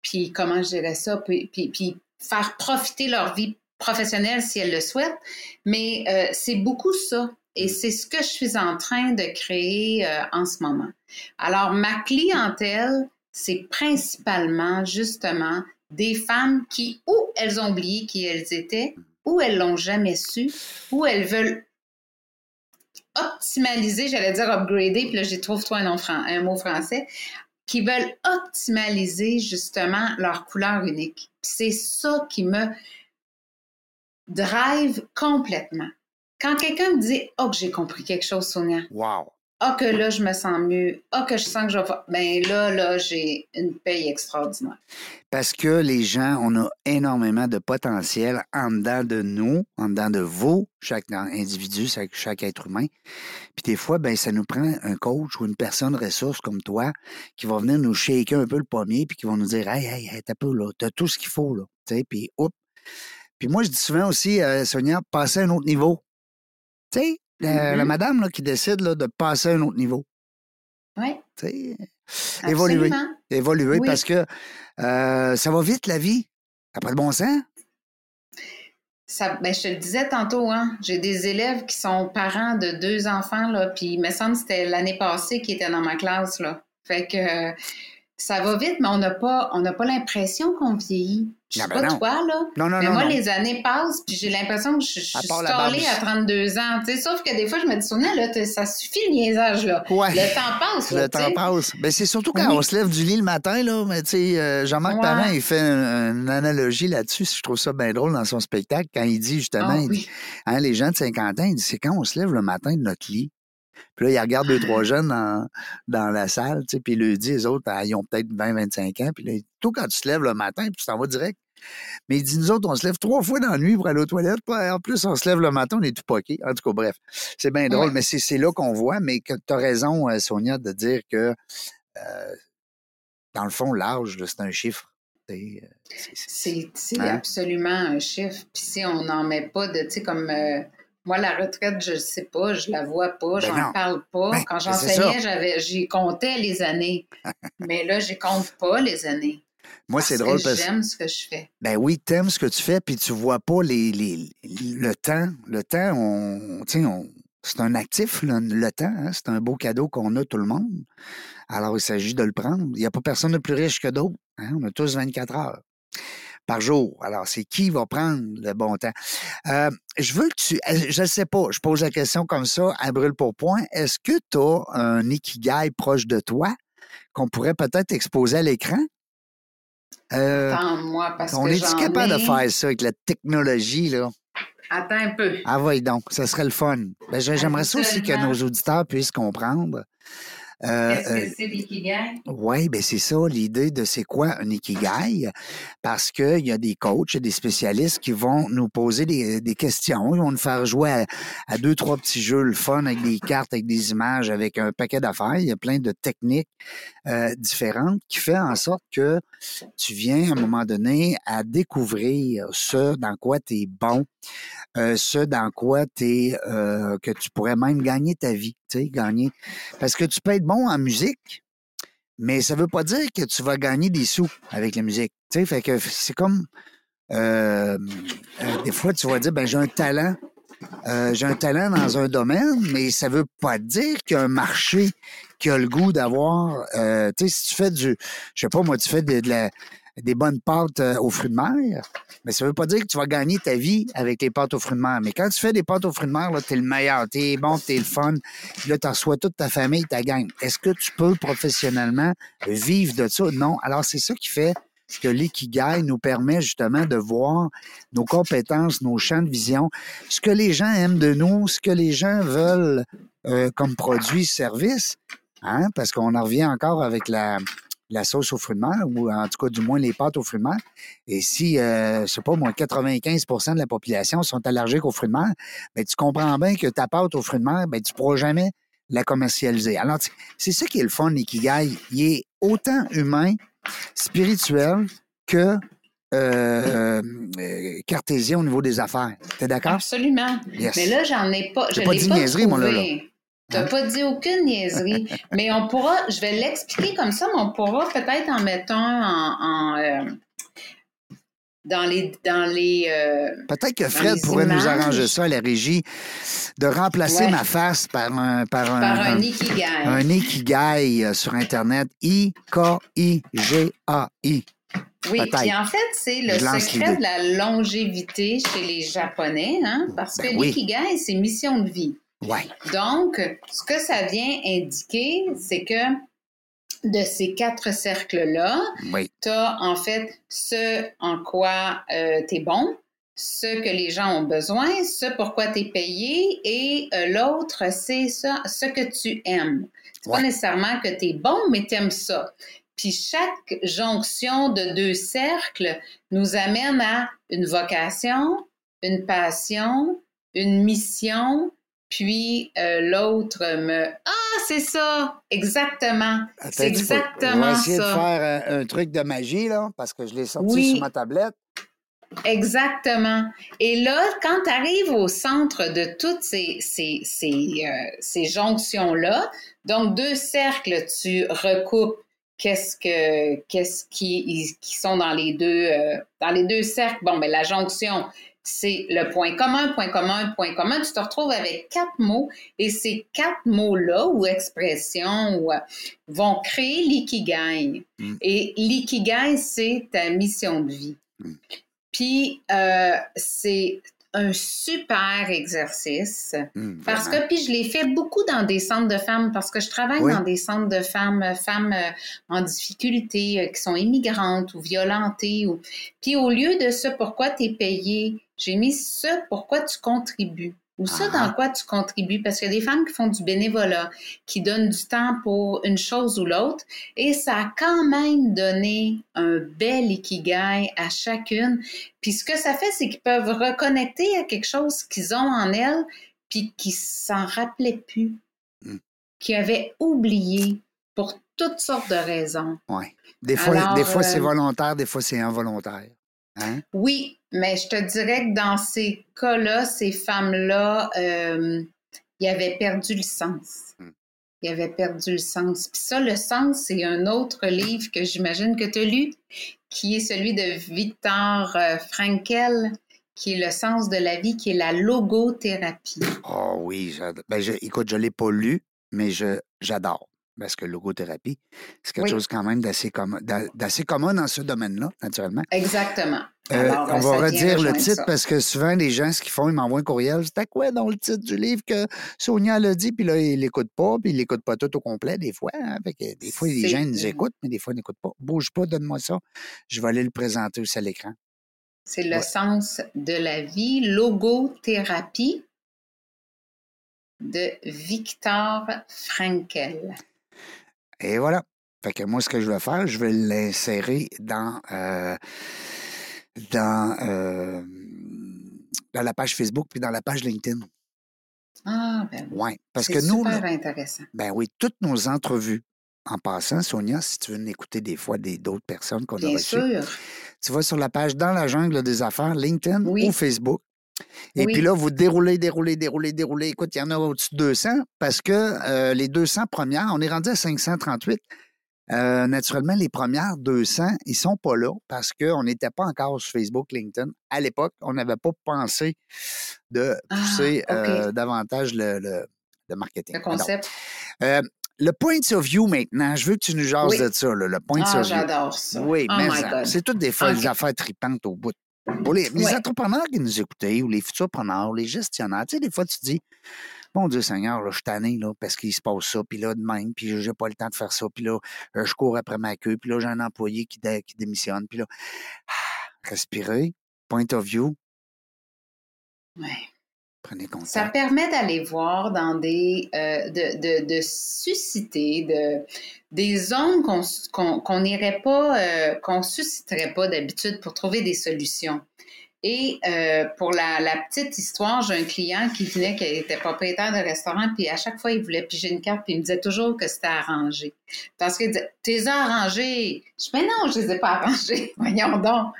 S2: puis comment je dirais ça, puis, puis, faire profiter leur vie professionnelle si elles le souhaitent, mais euh, c'est beaucoup ça. Et c'est ce que je suis en train de créer en ce moment. Alors, ma clientèle, c'est principalement justement des femmes qui, ou elles ont oublié qui elles étaient, ou elles l'ont jamais su, ou elles veulent optimaliser, j'allais dire upgrader, puis là, j'ai trouve toi un, un mot français, qui veulent optimaliser justement leur couleur unique. C'est ça qui me drive complètement. Quand quelqu'un me dit Oh, j'ai compris quelque chose, Sonia.
S1: Wow.
S2: Ah, que là, je me sens mieux. Ah, que je sens que je vais. Bien là, là, j'ai une paye extraordinaire.
S1: Parce que les gens, on a énormément de potentiel en dedans de nous, en dedans de vous, chaque individu, chaque être humain. Puis des fois, ben, ça nous prend un coach ou une personne ressource comme toi qui va venir nous shaker un peu le pommier puis qui va nous dire Hey, hey, hey, t'as peu, là, t'as tout ce qu'il faut, là. Tu sais, puis hop. Puis moi, je dis souvent aussi, euh, Sonia, passer à un autre niveau. Tu sais, la,
S2: Mm-hmm.
S1: madame là, qui décide là, de passer à un autre niveau.
S2: Oui.
S1: Évoluer. Évoluer
S2: Oui.
S1: parce que euh, ça va vite, la vie. T'as pas de bon sens?
S2: Ça, ben, je te le disais tantôt, hein, j'ai des élèves qui sont parents de deux enfants, là, puis il me semble que c'était l'année passée qui était dans ma classe. Là. Fait que ça va vite, mais on n'a pas, on n'a pas l'impression qu'on vieillit. Je sais
S1: ben
S2: pas
S1: non.
S2: toi, là.
S1: Non, non,
S2: mais
S1: non.
S2: moi, les années passent, puis j'ai l'impression que je, je suis stallée à 32 ans. tu sais. Sauf que des fois, je me dis, Sonia, là, ça suffit le niaisage. Là.
S1: Ouais.
S2: Le temps passe. là,
S1: Le temps passe. Ben, c'est surtout quand
S2: Oui.
S1: on se lève du lit le matin, là. Mais tu sais, euh, Jean-Marc
S2: Ouais.
S1: Parent, il fait un- une analogie là-dessus. Je trouve ça bien drôle dans son spectacle quand il dit justement,
S2: Ah,
S1: il
S2: oui.
S1: dit, hein, les gens de 50 ans, il dit, c'est quand on se lève le matin de notre lit. Puis là, il regarde deux, trois jeunes dans, dans la salle, tu sais, puis il lui dit, les autres, ah, ils ont peut-être 20, 25 ans. Puis là, toi, quand tu te lèves le matin, puis tu t'en vas direct. Mais il dit, nous autres, on se lève trois fois dans la nuit pour aller aux toilettes. Puis en plus, on se lève le matin, on est tout poqué. En tout cas, bref, c'est bien drôle,
S2: Ouais.
S1: mais c'est là qu'on voit. Mais tu as raison, euh, Sonia, de dire que, euh, dans le fond, l'âge, c'est un chiffre. C'est, euh,
S2: c'est-
S1: Hein?
S2: absolument un chiffre. Puis si on n'en met pas de, tu sais, comme euh, moi, la retraite, je ne sais pas, je la vois pas,
S1: Ben non.
S2: j'en parle pas.
S1: Ben,
S2: Quand
S1: ben,
S2: j'enseignais, j'avais, j'y comptais les années. Mais là, j'y compte pas les années.
S1: Moi, c'est drôle
S2: que
S1: parce que
S2: j'aime ce que je fais.
S1: Ben oui, t'aimes ce que tu fais, puis tu vois pas les, les, le temps. Le temps, on, on, c'est un actif, le, le temps. hein, C'est un beau cadeau qu'on a tout le monde. Alors, il s'agit de le prendre. Il n'y a pas personne de plus riche que d'autres. hein, On a tous 24 heures par jour. Alors, c'est qui va prendre le bon temps? Euh, je veux que tu... Je ne sais pas, je pose la question comme ça, à brûle pour point. Est-ce que tu as un ikigai proche de toi qu'on pourrait peut-être exposer à l'écran? Euh,
S2: Attends-moi, parce
S1: on
S2: que j'en
S1: capable de
S2: ai-
S1: faire ça avec la technologie, là?
S2: Attends un peu.
S1: Ah, oui, donc, ça serait le fun. Ben, j'ai- J'aimerais ça aussi que nos auditeurs puissent comprendre. Euh,
S2: Qu'est-ce
S1: euh,
S2: que c'est l'ikigai?
S1: oui, ben c'est ça l'idée de c'est quoi un ikigai, parce qu'il y a des coachs, des spécialistes qui vont nous poser des, des questions, ils vont nous faire jouer à, à deux, trois petits jeux, le fun avec des cartes, avec des images, avec un paquet d'affaires. Il y a plein de techniques euh, différentes qui fait en sorte que tu viens à un moment donné à découvrir ce dans quoi tu es bon, euh, ce dans quoi tu euh, que tu pourrais même gagner ta vie, tu sais, gagner. Parce que tu peux être bon en musique, mais ça veut pas dire que tu vas gagner des sous avec la musique. Tu sais, fait que c'est comme euh, euh, des fois tu vas dire ben j'ai un talent. euh, j'ai un talent dans un domaine, mais ça veut pas dire qu'il y a un marché qui a le goût d'avoir. tu sais, si tu fais du, je sais pas moi, tu fais de, de la- des bonnes pâtes euh, aux fruits de mer, mais ça veut pas dire que tu vas gagner ta vie avec les pâtes aux fruits de mer. Mais quand tu fais des pâtes aux fruits de mer, là, t'es le meilleur, t'es bon, t'es le fun, là, tu reçois toute ta famille, ta gang. Est-ce que tu peux professionnellement vivre de ça? Non. Alors, c'est ça qui fait que l'ikigai nous permet justement de voir nos compétences, nos champs de vision, ce que les gens aiment de nous, ce que les gens veulent euh, comme produit, service, hein? parce qu'on en revient encore avec la, la sauce aux fruits de mer, ou en tout cas du moins les pâtes aux fruits de mer. Et si, euh, je sais pas moi, 95% de la population sont allergiques aux fruits de mer, ben, tu comprends bien que ta pâte aux fruits de mer, ben, tu pourras jamais la commercialiser. Alors, c'est ça qui est le fun, l'ikigai. Il est autant humain, spirituel que euh, euh, cartésien au niveau des affaires. T'es d'accord?
S2: Absolument.
S1: Yes.
S2: Mais là, j'en ai pas.
S1: T'as pas dit
S2: pas
S1: niaiserie, moi, là.
S2: T'as
S1: Hein?
S2: pas dit aucune niaiserie. mais on pourra, je vais l'expliquer comme ça, mais on pourra peut-être en mettre un en. en, euh, dans les. Dans les euh,
S1: Peut-être que Fred pourrait nous arranger ça à la régie, de remplacer ma face par un.
S2: Par un, par un, Ikigai.
S1: Un Ikigai euh, sur Internet. I-K-I-G-A-I.
S2: Oui, puis en fait, c'est le secret de la longévité chez les Japonais, hein, parce que ben l'ikigai, c'est mission de vie.
S1: Ouais.
S2: Donc, ce que ça vient indiquer, c'est que de ces quatre cercles-là, tu as en fait ce en quoi euh, tu es bon, ce que les gens ont besoin, ce pourquoi tu es payé, et euh, l'autre, c'est ça, ce que tu aimes. C'est pas nécessairement que tu es bon, mais tu aimes ça. Puis chaque jonction de deux cercles nous amène à une vocation, une passion, une mission, puis euh, l'autre me Ah, c'est ça! Exactement! C'est exactement ça. On va
S1: essayer de faire un, truc de magie, là, parce que je l'ai sorti sur ma tablette.
S2: Exactement. Et là, quand tu arrives au centre de toutes ces, ces, ces, euh, ces jonctions-là, donc deux cercles, tu recoupes qu'est-ce que qu'est-ce qui, qui sont dans les deux euh, dans les deux cercles. Bon, ben la jonction, c'est le point commun, point commun, point commun. Tu te retrouves avec quatre mots et ces quatre mots-là ou expressions euh, vont créer l'ikigai. Mm. Et l'ikigai, c'est ta mission de vie. Mm. Puis, euh, c'est un super exercice. Mmh, parce que puis je l'ai fait beaucoup dans des centres de femmes parce que je travaille dans des centres de femmes femmes euh, en difficulté euh, qui sont immigrantes ou violentées ou puis au lieu de ce pourquoi tu es payé, j'ai mis ce pourquoi tu contribues ou ça dans quoi tu contribues, parce qu'il y a des femmes qui font du bénévolat, qui donnent du temps pour une chose ou l'autre, et ça a quand même donné un bel ikigai à chacune. Puis ce que ça fait, c'est qu'ils peuvent reconnecter à quelque chose qu'ils ont en elles, puis qu'ils s'en rappelaient plus, mmh. qu'ils avaient oublié pour toutes sortes de raisons.
S1: Oui. Des fois, des fois c'est euh, volontaire, des fois c'est involontaire. Hein?
S2: Oui, mais je te dirais que dans ces cas-là, ces femmes-là, euh, ils avaient perdu le sens. Hmm. Ils avaient perdu le sens. Puis ça, le sens, c'est un autre livre que j'imagine que tu as lu, qui est celui de Victor euh, Frankel, qui est Le sens de la vie, qui est la logothérapie.
S1: Oh oui, ben, écoute, je ne l'ai pas lu, mais j'adore parce que logothérapie, c'est quelque chose quand même d'assez commun, d'assez commun dans ce domaine-là, naturellement.
S2: Exactement.
S1: Euh, on va redire le titre parce que souvent, les gens, ce qu'ils font, ils m'envoient un courriel. C'était quoi dans le titre du livre que Sonia l'a dit, puis là, ils l'écoutent pas, puis ils l'écoutent pas tout au complet, des fois. Hein. des fois, les gens nous écoutent, mais des fois, ils n'écoutent pas. Bouge pas, donne-moi ça. Je vais aller le présenter aussi à l'écran.
S2: C'est le sens de la vie, logothérapie de Victor Frankel.
S1: Et voilà. Fait que moi, ce que je vais faire, je vais l'insérer dans, euh, dans, euh, dans la page Facebook puis dans la page LinkedIn.
S2: Ah, ben
S1: oui. Parce que nous.
S2: super intéressant.
S1: Ben oui, toutes nos entrevues, en passant, Sonia, si tu veux écouter des fois d'autres personnes qu'on a reçues. Bien sûr. Tu vas sur la page Dans la jungle des affaires, LinkedIn ou Facebook. Et puis là, vous déroulez, déroulez, déroulez, déroulez. Écoute, il y en a au-dessus de 200 parce que euh, les 200 premières, on est rendu à 538. Euh, naturellement, les premières 200, ils sont pas là parce qu'on n'était pas encore sur Facebook, LinkedIn. À l'époque, on n'avait pas pensé de ah, pousser euh, davantage le, marketing.
S2: Le concept.
S1: le point of view maintenant, je veux que tu nous jases de ça, le point
S2: ah,
S1: of view.
S2: j'adore ça.
S1: Oui, oh mais c'est toutes des fois des affaires tripantes au bout. Pour les, entrepreneurs qui nous écoutaient, ou les futurs preneurs, ou les gestionnaires, tu sais, des fois, tu dis, Bon Dieu Seigneur, là, je suis tanné, là, parce qu'il se passe ça, puis là, de même, puis j'ai pas le temps de faire ça, puis là, euh, je cours après ma queue, puis là, j'ai un employé qui, qui démissionne, puis là, ah, respirer, point of view. Prenez contact.
S2: Ça permet d'aller voir dans des. Euh, de, de, de, susciter de, des zones qu'on n'irait pas, euh, qu'on susciterait pas d'habitude pour trouver des solutions. Et euh, pour la, petite histoire, j'ai un client qui venait, qui était propriétaire de restaurant, puis à chaque fois, il voulait piger une carte, puis il me disait toujours que c'était arrangé. Parce qu'il disait, t'es arrangé. Je dis, mais non, je les ai pas arrangés. Voyons donc.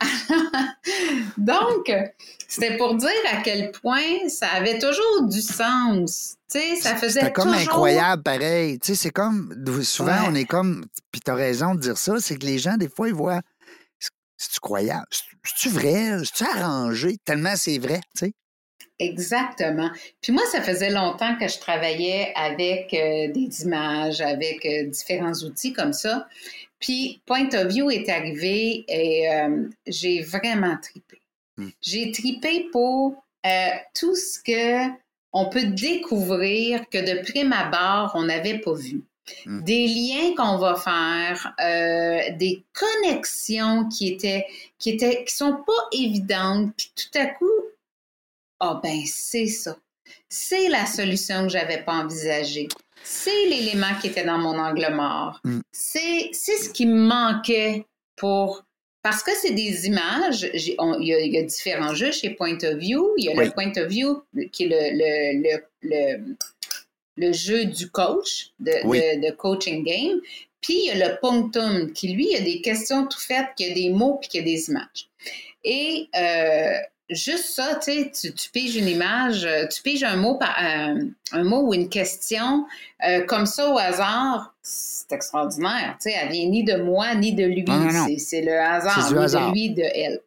S2: donc, c'était pour dire à quel point ça avait toujours du sens. Tu sais, ça faisait
S1: C'était comme incroyable, pareil. Tu sais, c'est comme, souvent, on est comme, puis t'as raison de dire ça, c'est que les gens, des fois, ils voient C'est-tu croyable? C'est-tu vrai? C'est-tu arrangé? Tellement c'est vrai, tu sais?
S2: Exactement. Puis moi, ça faisait longtemps que je travaillais avec euh, des images, avec euh, différents outils comme ça. Puis Point of View est arrivé et euh, j'ai vraiment tripé. Hmm. J'ai tripé pour tout ce que on peut découvrir que de prime abord, on n'avait pas vu. Hmm. Des liens qu'on va faire, des connexions qui étaient, qui étaient, qui sont pas évidentes, puis tout à coup, ah ben c'est ça. C'est la solution que j'avais pas envisagée. C'est l'élément qui était dans mon angle mort. Mm. C'est ce qui me manquait pour parce que c'est des images, il y, a différents jeux chez Point of View. Il y a le Point of View qui est le, le, le, jeu du coach, de, de, coaching game. Puis il y a le Punctum qui, lui, a des questions tout faites, qui a des mots puis qui a des images. Et euh, juste ça, tu sais, tu piges une image, euh, tu piges un mot, euh, un mot ou une question euh, comme ça au hasard, c'est extraordinaire. Tu sais, elle vient ni de moi ni de lui. C'est le hasard, ni de lui, de elle.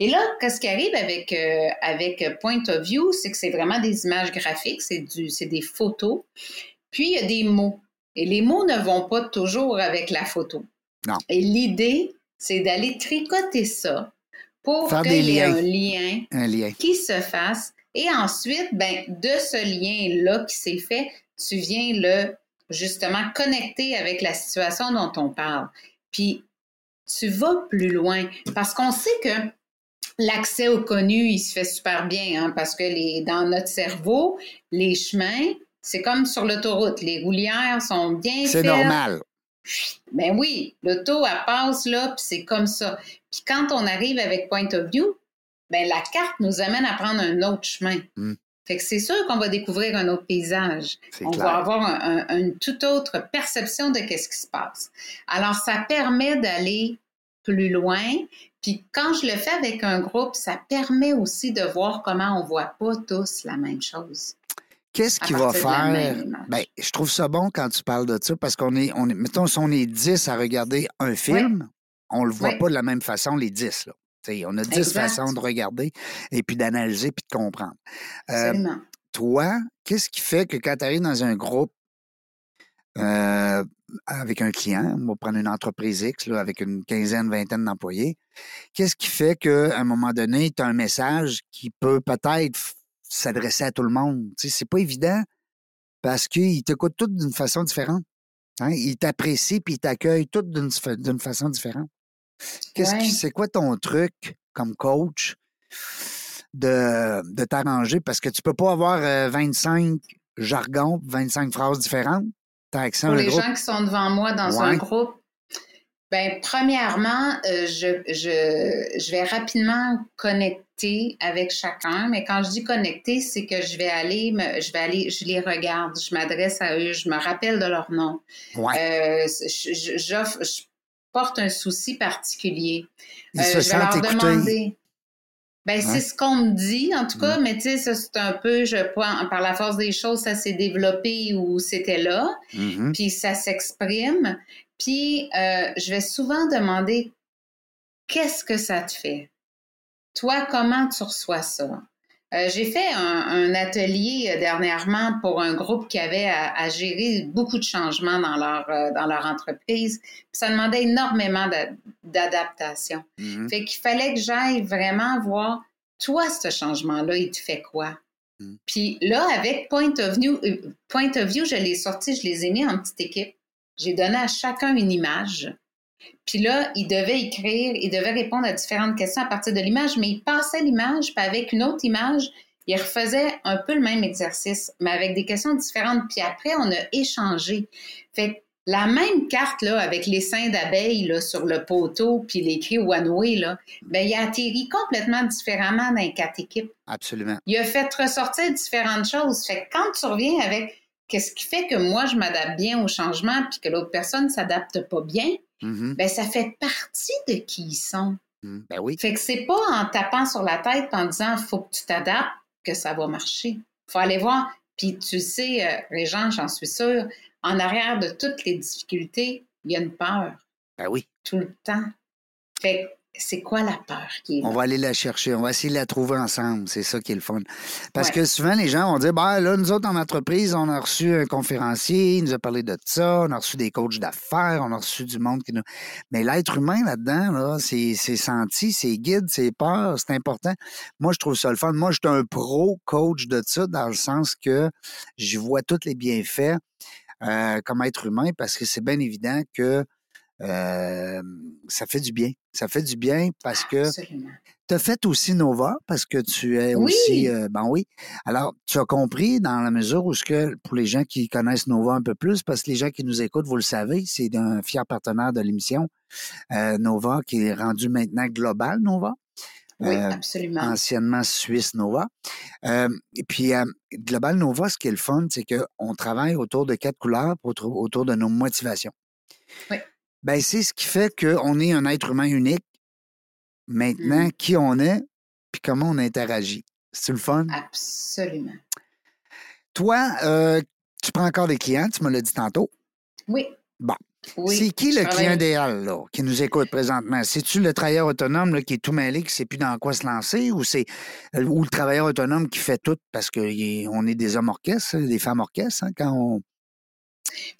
S2: Et là, qu'est-ce qui arrive avec, avec Point of View, c'est que c'est vraiment des images graphiques, c'est des photos. Puis, il y a des mots. Et les mots ne vont pas toujours avec la photo.
S1: Non.
S2: Et l'idée, c'est d'aller tricoter ça pour qu'il y ait un lien, qui se fasse. Et ensuite, ben, de ce lien-là qui s'est fait, tu viens le justement connecter avec la situation dont on parle. Puis tu vas plus loin parce qu'on sait que l'accès au connu, il se fait super bien hein, parce que les, dans notre cerveau, les chemins, c'est comme sur l'autoroute. Les roulières sont bien
S1: C'est normal.
S2: Ben oui, l'auto, elle passe là, puis c'est comme ça. Puis quand on arrive avec Point of View, ben la carte nous amène à prendre un autre chemin. Hmm. Fait que c'est sûr qu'on va découvrir un autre paysage. On va avoir une toute autre perception de qu'est-ce qui se passe. Alors, ça permet d'aller plus loin. Puis quand je le fais avec un groupe, ça permet aussi de voir comment on voit pas tous la même chose.
S1: Qu'est-ce qu'il va faire? Ben, je trouve ça bon quand tu parles de ça parce qu'on est, on est, mettons, si on est 10 à regarder un film, on le voit pas de la même façon, les 10. Là. on a 10 façons de regarder et puis d'analyser puis de comprendre.
S2: Euh,
S1: toi, qu'est-ce qui fait que quand tu arrives dans un groupe euh, avec un client, on va prendre une entreprise X là, avec une quinzaine, vingtaine d'employés, qu'est-ce qui fait qu'à un moment donné, tu as un message qui peut peut-être s'adresser à tout le monde. Tu sais, c'est pas évident parce qu'ils t'écoutent tous d'une façon différente. Hein? Ils t'apprécient puis ils t'accueillent tous d'une façon différente. Qu'est-ce que c'est quoi ton truc comme coach de, de t'arranger? Parce que tu peux pas avoir 25 euh, jargons, 25 phrases différentes.
S2: Pour les gens qui sont devant moi dans un groupe, ben, premièrement, euh, je, je, je vais rapidement connecter avec chacun, mais quand je dis connecter, c'est que je vais aller, me, je vais aller, je les regarde, je m'adresse à eux, je me rappelle de leur nom.
S1: Ouais.
S2: Euh, je, je, porte un souci particulier. Euh, je vais leur demander. Ben, c'est ce qu'on me dit, en tout cas, mm. mais tu sais, ça, c'est un peu, je par la force des choses, ça s'est développé ou c'était là,
S1: mm-hmm.
S2: puis ça s'exprime. Puis, euh, je vais souvent demander qu'est-ce que ça te fait? Toi, comment tu reçois ça? Euh, j'ai fait un, atelier euh, dernièrement pour un groupe qui avait à, gérer beaucoup de changements dans leur, dans leur entreprise. ça demandait énormément d'adaptation.
S1: Mm-hmm.
S2: Fait qu'il fallait que j'aille vraiment voir, toi, ce changement-là, il te fait quoi?
S1: Mm.
S2: Puis là, avec Point of View, Point of View, je l'ai sorti, je les ai mis en petite équipe. J'ai donné à chacun une image. Puis là, il devait écrire, il devait répondre à différentes questions à partir de l'image, mais il passait l'image, puis avec une autre image, il refaisait un peu le même exercice, mais avec des questions différentes. Puis après, on a échangé. Fait la même carte là, avec les seins d'abeilles sur le poteau, puis l'écrit One Way, là, ben, il a atterri complètement différemment dans les quatre équipes.
S1: Absolument.
S2: Il a fait ressortir différentes choses. Fait que quand tu reviens avec qu'est-ce qui fait que moi, je m'adapte bien au changement puis que l'autre personne ne s'adapte pas bien?
S1: Mm-hmm.
S2: Ben, ça fait partie de qui ils sont.
S1: Mm, ben oui.
S2: Fait que c'est pas en tapant sur la tête en disant faut que tu t'adaptes que ça va marcher. Faut aller voir. Puis tu sais, euh, Régent, j'en suis sûre, en arrière de toutes les difficultés, il y a une peur.
S1: Ben oui.
S2: Tout le temps. Fait c'est quoi la peur qui est
S1: On va aller la chercher. On va essayer de la trouver ensemble. C'est ça qui est le fun. Parce que souvent, les gens vont dire bah, là, nous autres, en entreprise, on a reçu un conférencier, il nous a parlé de ça, on a reçu des coachs d'affaires, on a reçu du monde qui nous. Mais l'être humain là-dedans, là, c'est senti, c'est guide, c'est peur, c'est important. Moi, je trouve ça le fun. Moi, je suis un pro coach de ça, dans le sens que je vois tous les bienfaits euh, comme être humain, parce que c'est bien évident que ça fait du bien. Ça fait du bien parce que tu as fait aussi Nova, parce que tu es aussi. ben oui. Alors, tu as compris dans la mesure où, ce que, pour les gens qui connaissent Nova un peu plus, parce que les gens qui nous écoutent, vous le savez, c'est un fier partenaire de l'émission. Nova, qui est rendu maintenant global, Nova.
S2: Oui, absolument.
S1: Anciennement Suisse Nova. et puis, Global Nova, ce qui est le fun, c'est qu'on travaille autour de quatre couleurs, autour de nos motivations.
S2: Oui.
S1: Ben, c'est ce qui fait qu'on est un être humain unique. Maintenant, mmh. qui on est, puis comment on interagit. C'est le fun?
S2: Absolument.
S1: Toi, euh, tu prends encore des clients, tu me l'as dit tantôt.
S2: Oui.
S1: Bon. c'est qui le client idéal là, qui nous écoute présentement? C'est-tu le travailleur autonome qui est tout mêlé, qui ne sait plus dans quoi se lancer, ou c'est euh, ou le travailleur autonome qui fait tout parce qu'on est des hommes orchestres, des femmes orchestres, hein, quand on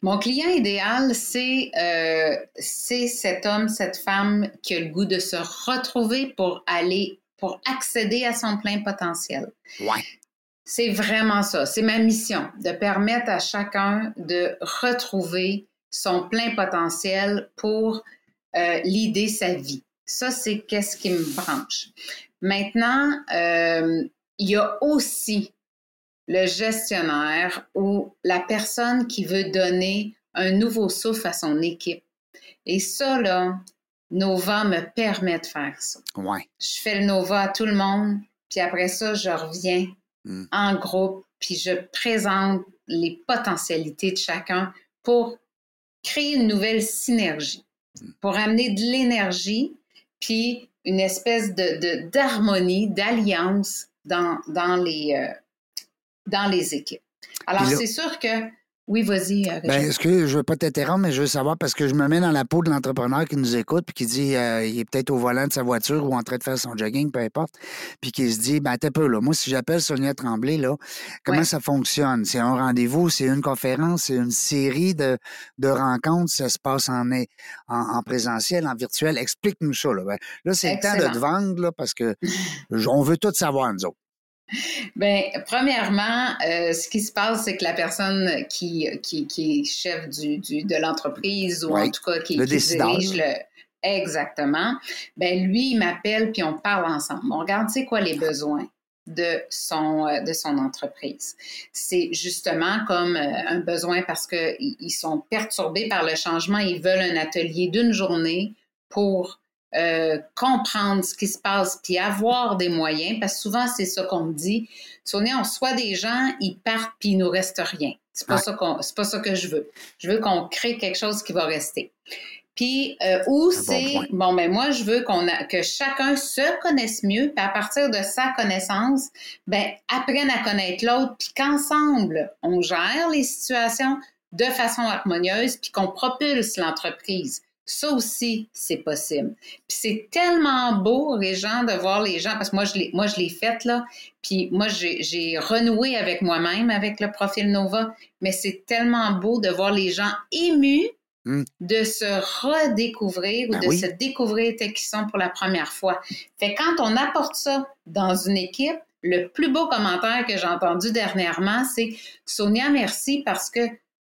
S2: mon client idéal, euh, c'est cet homme, cette femme qui a le goût de se retrouver pour aller, pour accéder à son plein potentiel.
S1: Ouais.
S2: C'est vraiment ça. C'est ma mission de permettre à chacun de retrouver son plein potentiel pour euh, l'idée sa vie. Ça, c'est qu'est-ce qui me branche. Maintenant, euh, il y a aussi le gestionnaire ou la personne qui veut donner un nouveau souffle à son équipe. Et ça, là, Nova me permet de faire ça.
S1: Ouais.
S2: Je fais le Nova à tout le monde, puis après ça, je reviens hmm. en groupe, puis je présente les potentialités de chacun pour créer une nouvelle synergie, hmm. pour amener de l'énergie, puis une espèce de d'harmonie, d'alliance dans, dans les, euh, dans les équipes. Alors, c'est sûr que oui, vas-y.
S1: Euh, ben, que je veux pas t'interrompre, mais je veux savoir parce que je me mets dans la peau de l'entrepreneur qui nous écoute puis qui dit euh, il est peut-être au volant de sa voiture ou en train de faire son jogging, peu importe, puis qui se dit ben t'es peu là. Moi, si j'appelle Sonia Tremblay là, comment ça fonctionne? C'est un rendez-vous, c'est une conférence, c'est une série de, de rencontres, ça se passe en, en, présentiel, en virtuel? Explique-nous ça là. Ben, là, c'est le temps de te vendre là parce que on veut tout savoir nous autres.
S2: Bien, premièrement, euh, ce qui se passe, c'est que la personne qui, qui, qui est chef du, du de l'entreprise ou en tout cas qui, dirige le. Exactement. Ben lui, il m'appelle puis on parle ensemble. On regarde, c'est quoi les besoins de son euh, de son entreprise? C'est justement comme euh, un besoin parce que ils sont perturbés par le changement. Ils veulent un atelier d'une journée pour euh, comprendre ce qui se passe, puis avoir des moyens, parce que souvent, c'est ça qu'on me dit. Sonia, on reçoit des gens, ils partent, puis il nous reste rien. C'est pas, ça qu'on, c'est pas ça que je veux. Je veux qu'on crée quelque chose qui va rester. Puis, euh, ou c'est, bon, ben moi, je veux qu'on a, que chacun se connaisse mieux, puis à partir de sa connaissance, ben apprenne à connaître l'autre, puis qu'ensemble, on gère les situations de façon harmonieuse, puis qu'on propulse l'entreprise. Ça aussi, c'est possible. Puis c'est tellement beau, Régent, de voir les gens, parce que moi, je l'ai, moi, je l'ai fait, là. Puis moi, j'ai, renoué avec moi-même, avec le profil Nova. Mais c'est tellement beau de voir les gens émus hmm. de se redécouvrir ou ben de se découvrir tels qu'ils sont pour la première fois. Fait quand on apporte ça dans une équipe, le plus beau commentaire que j'ai entendu dernièrement, c'est Sonia, merci parce que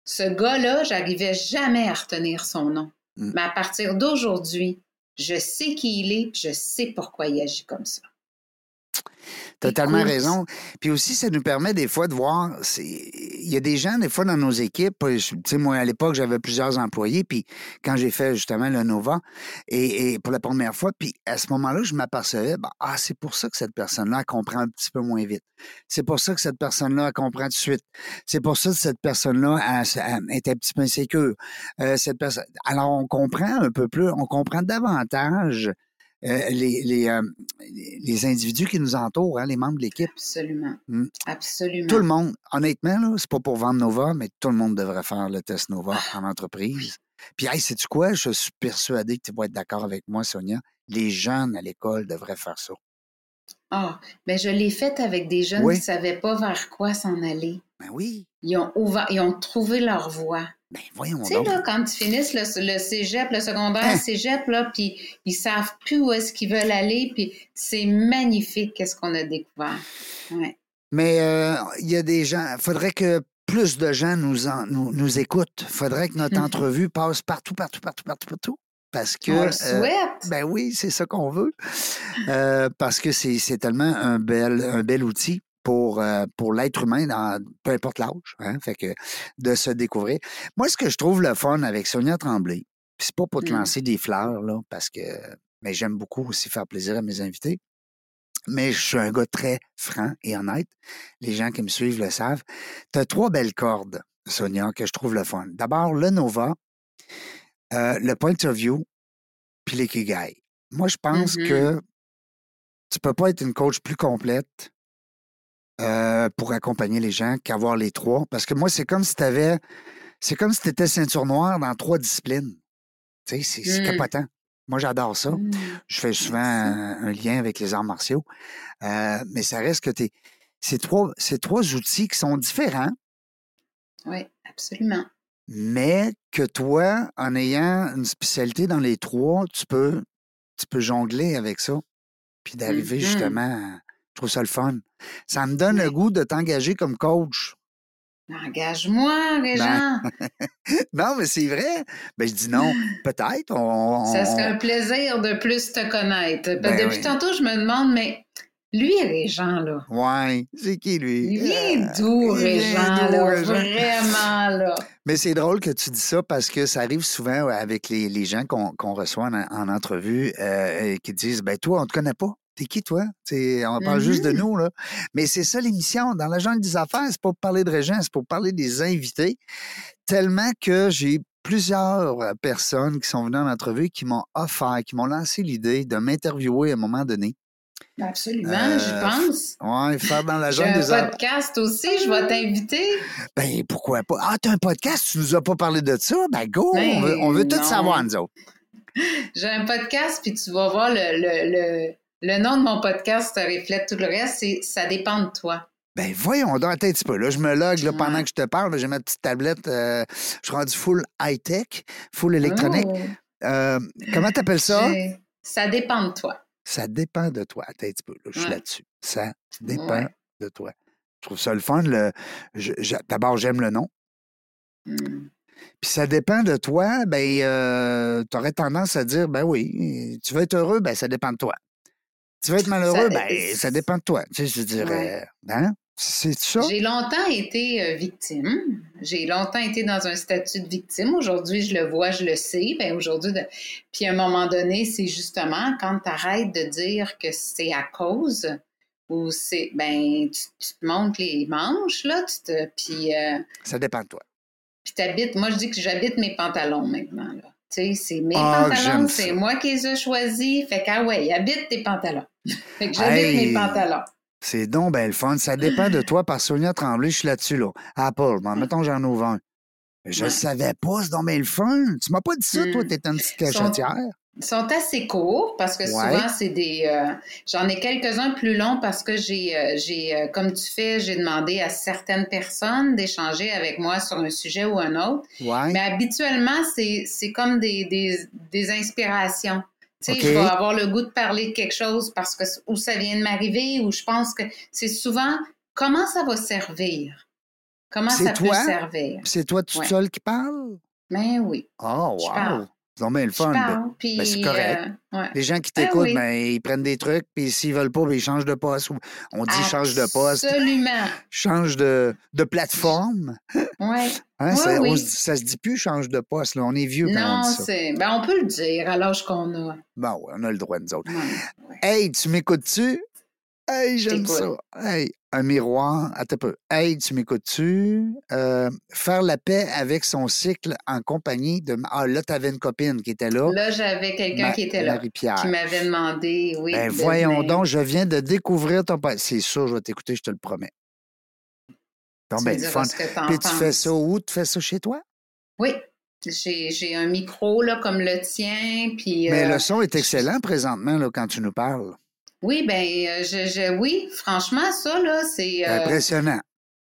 S2: ce gars-là, j'arrivais jamais à retenir son nom. Mm. Mais à partir d'aujourd'hui, je sais qui il est, je sais pourquoi il agit comme ça.
S1: Totalement raison. Puis aussi, ça nous permet des fois de voir. Il y a des gens, des fois, dans nos équipes. Tu sais, moi, à l'époque, j'avais plusieurs employés. Puis quand j'ai fait justement le Nova, et, pour la première fois, puis à ce moment-là, je m'apercevais, bah, ah, c'est pour ça que cette personne-là comprend un petit peu moins vite. C'est pour ça que cette personne-là comprend tout de suite. C'est pour ça que cette personne-là est un petit peu insécure. Euh, cette personne... Alors, on comprend un peu plus, on comprend davantage euh, les, euh, les, les, individus qui nous entourent, hein, les membres de l'équipe.
S2: Absolument. Hmm. Absolument.
S1: Tout le monde. Honnêtement, là, c'est pas pour vendre Nova, mais tout le monde devrait faire le test Nova ah, en entreprise. Puis, hey, sais-tu quoi? Je suis persuadé que tu vas être d'accord avec moi, Sonia. les jeunes à l'école devraient faire ça.
S2: Ah, ben je l'ai faite avec des jeunes
S1: Oui.
S2: qui ne savaient pas vers quoi s'en aller.
S1: Ben oui,
S2: Ils ont, ouvert, ils ont trouvé leur voie.
S1: Ben voyons
S2: Tu sais, là, quand ils finissent le, le cégep, le secondaire,
S1: Hein?
S2: cégep, là, puis ils savent plus où est-ce qu'ils veulent aller, puis c'est magnifique qu'est-ce qu'on a découvert. Ouais.
S1: Mais euh, il y a des gens. Il faudrait que plus de gens nous, en- nous, nous écoutent. Il faudrait que notre
S2: Mhm.
S1: entrevue passe partout, partout, partout, partout, partout. Parce que.
S2: On le
S1: euh, ben oui, c'est ça qu'on veut. Euh, parce que c'est c'est tellement un bel, un bel outil pour, euh, pour l'être humain, dans, peu importe l'âge. Hein, fait que de se découvrir. Moi, ce que je trouve le fun avec Sonia Tremblay, c'est pas pour te
S2: Mm.
S1: lancer des fleurs, là, parce que. Mais j'aime beaucoup aussi faire plaisir à mes invités. Mais je suis un gars très franc et honnête. Les gens qui me suivent le savent. Tu as trois belles cordes, Sonia, que je trouve le fun. D'abord, le Nova, euh, le Point of View, puis l'Ikigai. Moi, je pense
S2: Mhm.
S1: que tu peux pas être une coach plus complète euh, pour accompagner les gens qu'avoir les trois. Parce que moi, c'est comme si tu avais. C'est comme si tu étais ceinture noire dans trois disciplines. Tu sais, c'est c'est
S2: Mm.
S1: capotant. Moi, j'adore ça.
S2: Mm.
S1: Je fais souvent un, un lien avec les arts martiaux. Euh, mais ça reste que t'es. C'est trois, c'est trois outils qui sont différents,
S2: Oui, absolument.
S1: mais que toi, en ayant une spécialité dans les trois, tu peux, tu peux jongler avec ça. Puis d'arriver
S2: Mhm.
S1: justement. Je trouve ça le fun. Ça me donne le goût de t'engager comme coach.
S2: Engage-moi, Régent.
S1: Non, mais c'est vrai. Ben, je dis non. Peut-être. On,
S2: Ça serait un plaisir de plus te connaître.
S1: Ben
S2: Depuis
S1: oui.
S2: tantôt, je me demande, mais lui, Régent, là,
S1: Ouais. C'est qui, lui?
S2: il vient
S1: Ah,
S2: d'où, Régent, là?
S1: Régent?
S2: Vraiment, là.
S1: Mais c'est drôle que tu dis ça parce que ça arrive souvent avec les, les gens qu'on reçoit en, en entrevue euh, et qui disent Ben, toi, on te connaît pas. T'es qui, toi? T'sais, on parle juste de
S2: Mhm.
S1: nous, là. Mais c'est ça l'émission. Dans la jungle des affaires, c'est pas pour parler de Régent, c'est pour parler des invités. Tellement que j'ai plusieurs euh, personnes qui sont venues en entrevue qui m'ont offert, qui m'ont lancé l'idée de m'interviewer à un moment donné.
S2: Absolument,
S1: Euh,
S2: j'y pense.
S1: Ouais, faire dans la jungle
S2: un
S1: des affaires.
S2: podcast aussi, je vais t'inviter.
S1: Ben, pourquoi pas? Ah, t'as un podcast, tu nous as pas parlé de ça? Ben, go!
S2: Ben,
S1: on veut, on veut tout savoir, nous autres.
S2: J'ai un podcast, puis tu vas voir le, le, le, le nom de mon podcast reflète tout le reste, c'est Ça dépend de toi.
S1: Ben voyons donc, attends un petit peu. Là, je me log là, pendant que je te parle. J'ai ma petite tablette. euh, je suis rendu full high-tech, full électronique.
S2: Oh,
S1: Euh, comment t'appelles ça?
S2: Ça dépend de toi.
S1: Ça dépend de toi. Attends un petit peu. Là, je suis
S2: Ouais.
S1: là-dessus. Ça dépend
S2: Ouais.
S1: de toi. Je trouve ça le fun. Le, D'abord, j'aime le nom.
S2: Hmm.
S1: Puis ça dépend de toi. Ben, euh, tu aurais tendance à dire, ben oui, tu veux être heureux, ben ça dépend de toi. Tu veux être malheureux,
S2: Ça-
S1: ben ça dépend de toi. Tu sais, je
S2: Ouais.
S1: euh, hein? C'est ça?
S2: J'ai longtemps été euh, victime. J'ai longtemps été dans un statut de victime. Aujourd'hui, je le vois, je le sais. Ben aujourd'hui, de- puis à un moment donné, c'est justement quand tu arrêtes de dire que c'est à cause ou c'est ben tu, tu te montes les manches là, tu te puis euh,
S1: Ça dépend de toi.
S2: puis t'habites. Moi, je dis que j'habite mes pantalons maintenant là. Tu sais, c'est mes
S1: Ah,
S2: pantalons, c'est moi qui les ai choisis. Fait que ah ouais, habite tes pantalons. fait que j'habite
S1: Hey!
S2: mes pantalons.
S1: C'est donc ben le fun. Ça dépend de toi par Sonia Tremblay. Je suis là-dessus, là. Apple, bon, mettons, j'en ouvre un. Je
S2: Ouais.
S1: savais pas, c'est donc ben le fun. Tu m'as pas dit ça, toi,
S2: Mm.
S1: t'es une petite cachetière.
S2: Sont assez courts parce que
S1: Ouais.
S2: souvent, c'est des. euh, J'en ai quelques-uns plus longs parce que j'ai, euh, j'ai euh, comme tu fais, j'ai demandé à certaines personnes d'échanger avec moi sur un sujet ou un autre.
S1: Ouais.
S2: Mais habituellement, c'est, c'est comme des, des, des inspirations. Tu sais,
S1: OK.
S2: je vais avoir le goût de parler de quelque chose parce que où ça vient de m'arriver ou je pense que c'est souvent comment ça va servir? Comment ça
S1: toi?
S2: peut servir?
S1: C'est toi toute
S2: Ouais.
S1: seule qui parle?
S2: Mais oui,
S1: Oh, wow. Donc bien le fun. ben. ben, c'est correct.
S2: euh, ouais.
S1: Les gens qui
S2: Ben
S1: t'écoutent,
S2: oui.
S1: ben, ils prennent des trucs, puis s'ils veulent pas, ben, ils changent de poste. On dit change de poste,
S2: Absolument.
S1: change de, de plateforme.
S2: Ouais.
S1: Hein,
S2: Ouais,
S1: ça, on
S2: oui.
S1: se dit- ça se dit plus change de poste. Là. On est vieux quand on
S2: Non,
S1: dit ça.
S2: c'est. Ben, on peut le dire à l'âge qu'on a.
S1: Bon, ouais, on a le droit, nous autres. Hey, tu m'écoutes-tu? Hey, j'aime ça. Hey, un miroir. Peu. Hey, tu m'écoutes-tu? Euh, faire la paix avec son cycle en compagnie de. Ah, là, t'avais une copine qui était là.
S2: Là, j'avais quelqu'un qui était là,
S1: Marie-Pierre.
S2: qui m'avait demandé, oui.
S1: Ben,
S2: de
S1: voyons
S2: venir.
S1: donc, je viens de découvrir ton. C'est sûr, je vais t'écouter, je te le promets. Donc,
S2: Tu
S1: ben, fun.
S2: ce que t'en
S1: Puis tu fais ça où? Tu fais ça chez toi?
S2: Oui, J'ai un micro là, comme le tien. Puis,
S1: Mais le son est excellent présentement là, quand tu nous parles.
S2: Oui, ben, je, je, oui, franchement, ça, là, c'est.
S1: Impressionnant.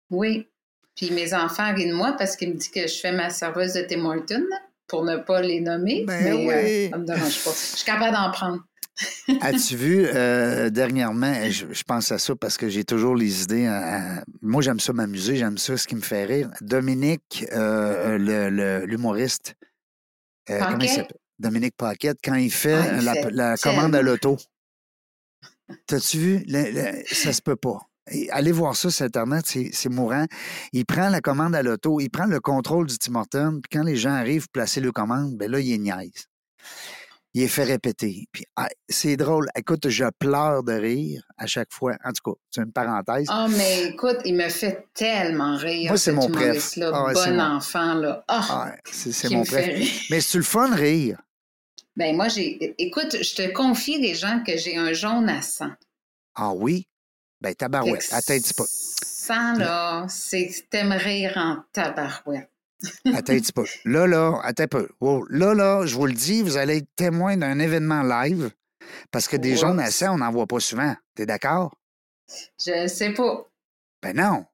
S2: Oui. Puis mes enfants rient de moi parce qu'ils me disent que je fais ma serveuse de Tim Hortons, pour ne pas les nommer.
S1: Ben
S2: mais
S1: oui.
S2: ça me dérange pas. Je suis capable d'en prendre.
S1: As-tu vu euh, dernièrement, je, je, pense à ça parce que j'ai toujours les idées. moi, j'aime ça m'amuser, j'aime ça, ce qui me fait rire. Dominique, euh, l'humoriste, euh, comment il s'appelle? Dominique Paquette, quand il fait
S2: Ah, il
S1: la,
S2: fait
S1: la commande à l'auto. T'as-tu vu? Le- le- ça se peut pas. Et allez voir ça sur Internet, c'est c'est mourant. Il prend la commande à l'auto, il prend le contrôle du Tim puis quand les gens arrivent pour placer le commande, ben là, il est niaise. Il est fait répéter. Puis ah, c'est drôle. Écoute, je pleure de rire à chaque fois. En tout cas, c'est une parenthèse.
S2: Ah, mais écoute, il me fait tellement rire.
S1: Moi, c'est mon préf.
S2: humoriste-là.
S1: Ah ouais, c'est
S2: bon
S1: mon-
S2: enfant, là. Ah,
S1: Ah, c'est c'est mon préf. Mais c'est-tu le fun rire?
S2: Ben, moi, j'ai. Écoute, je te confie, les gens, que j'ai un jaune à sang.
S1: Ah oui? Ben tabarouette. Petit peu.
S2: Sang, là, c'est t'aimes rire en tabarouette.
S1: Attends un petit peu. Là, là, attends un peu. Wow. Là, là, je vous le dis, vous allez être témoin d'un événement live parce que des jaunes à sang, on n'en voit pas souvent. T'es d'accord?
S2: Je sais pas.
S1: Ben non.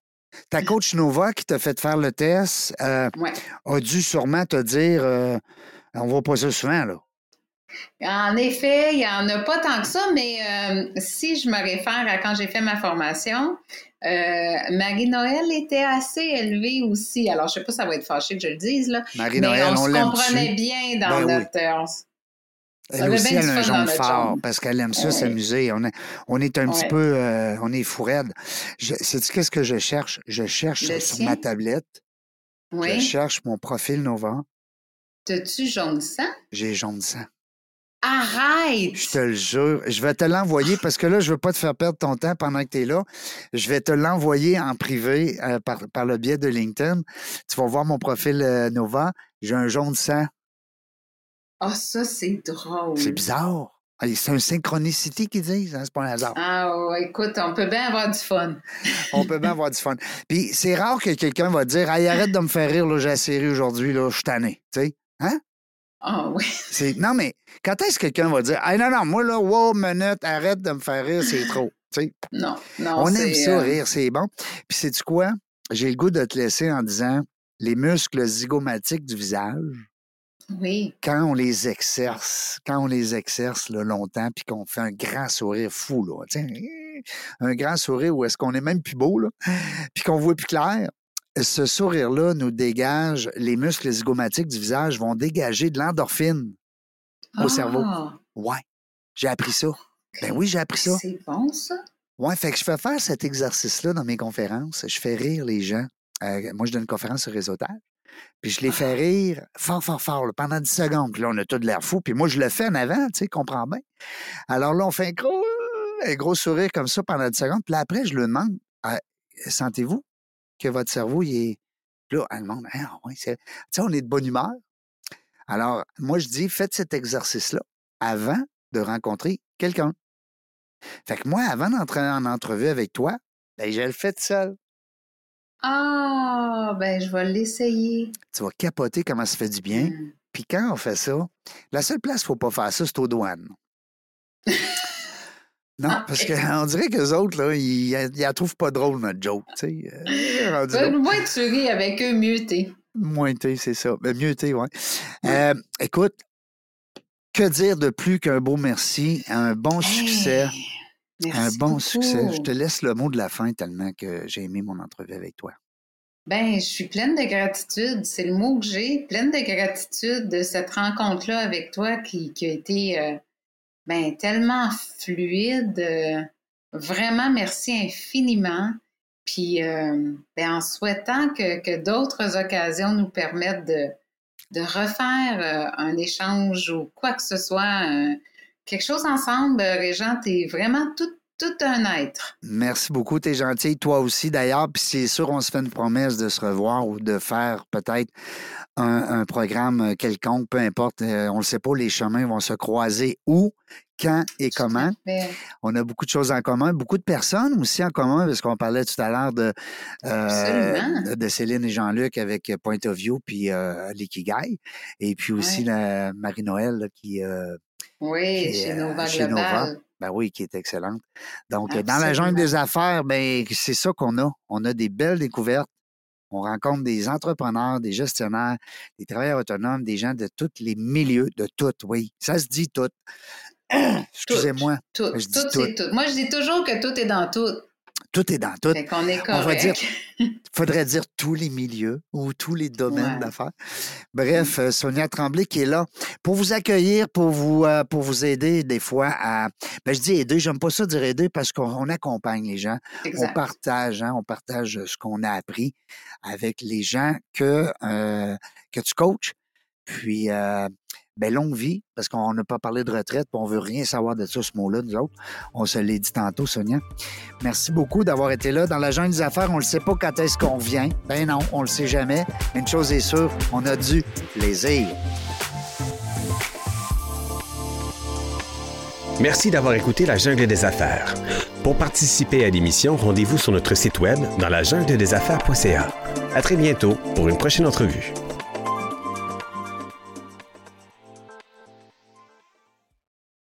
S1: Ta coach Nova qui t'a fait faire le test euh,
S2: Ouais.
S1: a dû sûrement te dire euh, on voit pas ça souvent, là.
S2: En effet, il n'y en a pas tant que ça, mais euh, si je me réfère à quand j'ai fait ma formation, euh, Marie-Noël était assez élevée aussi. Alors, je ne sais pas si ça va être fâché que je le dise, là.
S1: Marie-Noël,
S2: on,
S1: on,
S2: se comprenait bien dans
S1: Ben oui.
S2: notre... euh,
S1: Elle aussi,
S2: bien
S1: elle a un jaune fort parce qu'elle aime ça
S2: Ouais.
S1: s'amuser. On, est- on est un petit peu, euh, on est fou raide. Je- Sais-tu qu'est-ce que je cherche? Je cherche
S2: Le
S1: sur
S2: tien?
S1: ma tablette, je
S2: oui.
S1: cherche mon profil Nova.
S2: T'as-tu jaune sang?
S1: J'ai jaune sang.
S2: Arrête!
S1: Je te le jure. Je vais te l'envoyer parce que là, je veux pas te faire perdre ton temps pendant que tu es là. Je vais te l'envoyer en privé euh, par, par le biais de LinkedIn. Tu vas voir mon profil euh, Nova. J'ai un jaune sang.
S2: Ah, ça, c'est drôle.
S1: C'est bizarre. C'est un synchronicity qu'ils disent, hein? c'est pas un hasard.
S2: Ah, ouais, écoute, on peut bien avoir du fun.
S1: On peut bien avoir du fun. Puis c'est rare que quelqu'un va dire Hey, arrête de me faire rire, j'ai la série aujourd'hui, je suis tanné. Tu sais? Hein?
S2: Ah, oui.
S1: C'est- Non, mais quand est-ce que quelqu'un va dire Hey, non, non, moi, là, wow, minute, arrête de me faire rire, c'est trop. Tu sais?
S2: Non, non.
S1: On aime
S2: c'est,
S1: ça,
S2: euh,
S1: rire, c'est bon. Puis sais-tu quoi? J'ai le goût de te laisser en disant les muscles zygomatiques du visage,
S2: Oui.
S1: quand on les exerce, quand on les exerce là, longtemps, puis qu'on fait un grand sourire fou, là, sais, un grand sourire où est-ce qu'on est même plus beau, là, puis qu'on voit plus clair, ce sourire-là nous dégage, les muscles zygomatiques du visage vont dégager de l'endorphine au cerveau.
S2: Ah,
S1: Ouais, j'ai appris ça. Ben oui, j'ai appris ça.
S2: C'est bon, ça?
S1: Ouais, fait que je fais faire cet exercice-là dans mes conférences. Je fais rire les gens. Euh, moi, je donne une conférence sur réseautage. Puis je les fais rire fort, fort, fort, là, pendant 10 secondes. Puis là, on a tout de l'air fou. Puis moi, je le fais en avant, tu sais, comprends bien. Alors là, on fait un gros, un gros sourire comme ça pendant 10 secondes. Puis là, après, je lui demande Ah, Sentez-vous? Que votre cerveau, il est. Là, elle demande Ah, ouais, c'est. Tu sais, on est de bonne humeur. Alors, moi, je dis Faites cet exercice-là avant de rencontrer quelqu'un. Fait que moi, avant d'entrer en entrevue avec toi, ben, je le fais tout seul.
S2: Ah, ben, je vais l'essayer.
S1: Tu vas capoter comment ça fait du bien.
S2: Hmm.
S1: Puis quand on fait ça, la seule place qu'il ne faut pas faire ça, c'est aux douanes. Non,
S2: Ah,
S1: parce qu'on dirait qu'eux autres, là, ils ils la trouvent pas drôle, notre joke. Tu sais, Euh.
S2: Ben, Moins tu ris avec eux, mieux t'es.
S1: Moins t'es, c'est ça. Ben, mieux t'es, ouais. Euh, écoute, que dire de plus qu'un beau merci, un bon succès, un bon
S2: beaucoup.
S1: succès. Je te laisse le mot de la fin tellement que j'ai aimé mon entrevue avec toi.
S2: Ben, je suis pleine de gratitude. C'est le mot que j'ai. Pleine de gratitude de cette rencontre-là avec toi qui, qui a été euh, ben, tellement fluide. euh, vraiment, merci infiniment. Puis, euh, ben, en souhaitant que, que d'autres occasions nous permettent de, de refaire euh, un échange ou quoi que ce soit, quelque chose ensemble, Régent, t'es vraiment tout, tout un être.
S1: Merci beaucoup, t'es gentil. Toi aussi, d'ailleurs. Puis c'est sûr, on se fait une promesse de se revoir ou de faire peut-être un, un programme quelconque, peu importe. euh, on ne sait pas, les chemins vont se croiser où, quand et comment. On a beaucoup de choses en commun, beaucoup de personnes aussi en commun, parce qu'on parlait tout à l'heure de, euh, de Céline et Jean-Luc avec Point of View, puis euh, l'Ikigai, et puis aussi Marie-Noël qui...
S2: Euh, oui, chez Nova Global.
S1: Ben oui, qui est excellente. Donc, dans la jungle des affaires, ben, c'est ça qu'on a. On a des belles découvertes. On rencontre des entrepreneurs, des gestionnaires, des travailleurs autonomes, des gens de tous les milieux, de tout, oui. Ça se dit tout. Excusez-moi.
S2: Tout, tout, tout. tout. Moi, je dis toujours que tout est dans tout.
S1: Tout est dans tout.
S2: On est On va dire,
S1: faudrait dire tous les milieux ou tous les domaines d'affaires. Bref, euh, Sonia Tremblay qui est là pour vous accueillir, pour vous, euh, pour vous aider des fois à. Ben, je dis aider, j'aime pas ça dire aider parce qu'on accompagne les gens. On partage, hein, on partage ce qu'on a appris avec les gens que, euh, que tu coaches. Puis, ben, longue vie, parce qu'on n'a pas parlé de retraite, puis on veut rien savoir de ça, ce mot-là, nous autres. On se l'a dit tantôt, Sonia. Merci beaucoup d'avoir été là. Dans la jungle des affaires, on ne sait pas quand est-ce qu'on vient. Ben non, on le sait jamais. Mais une chose est sûre, on a du plaisir.
S3: Merci d'avoir écouté La Jungle des Affaires. Pour participer à l'émission, rendez-vous sur notre site web dans la jungle des affaires.ca. À très bientôt pour une prochaine entrevue.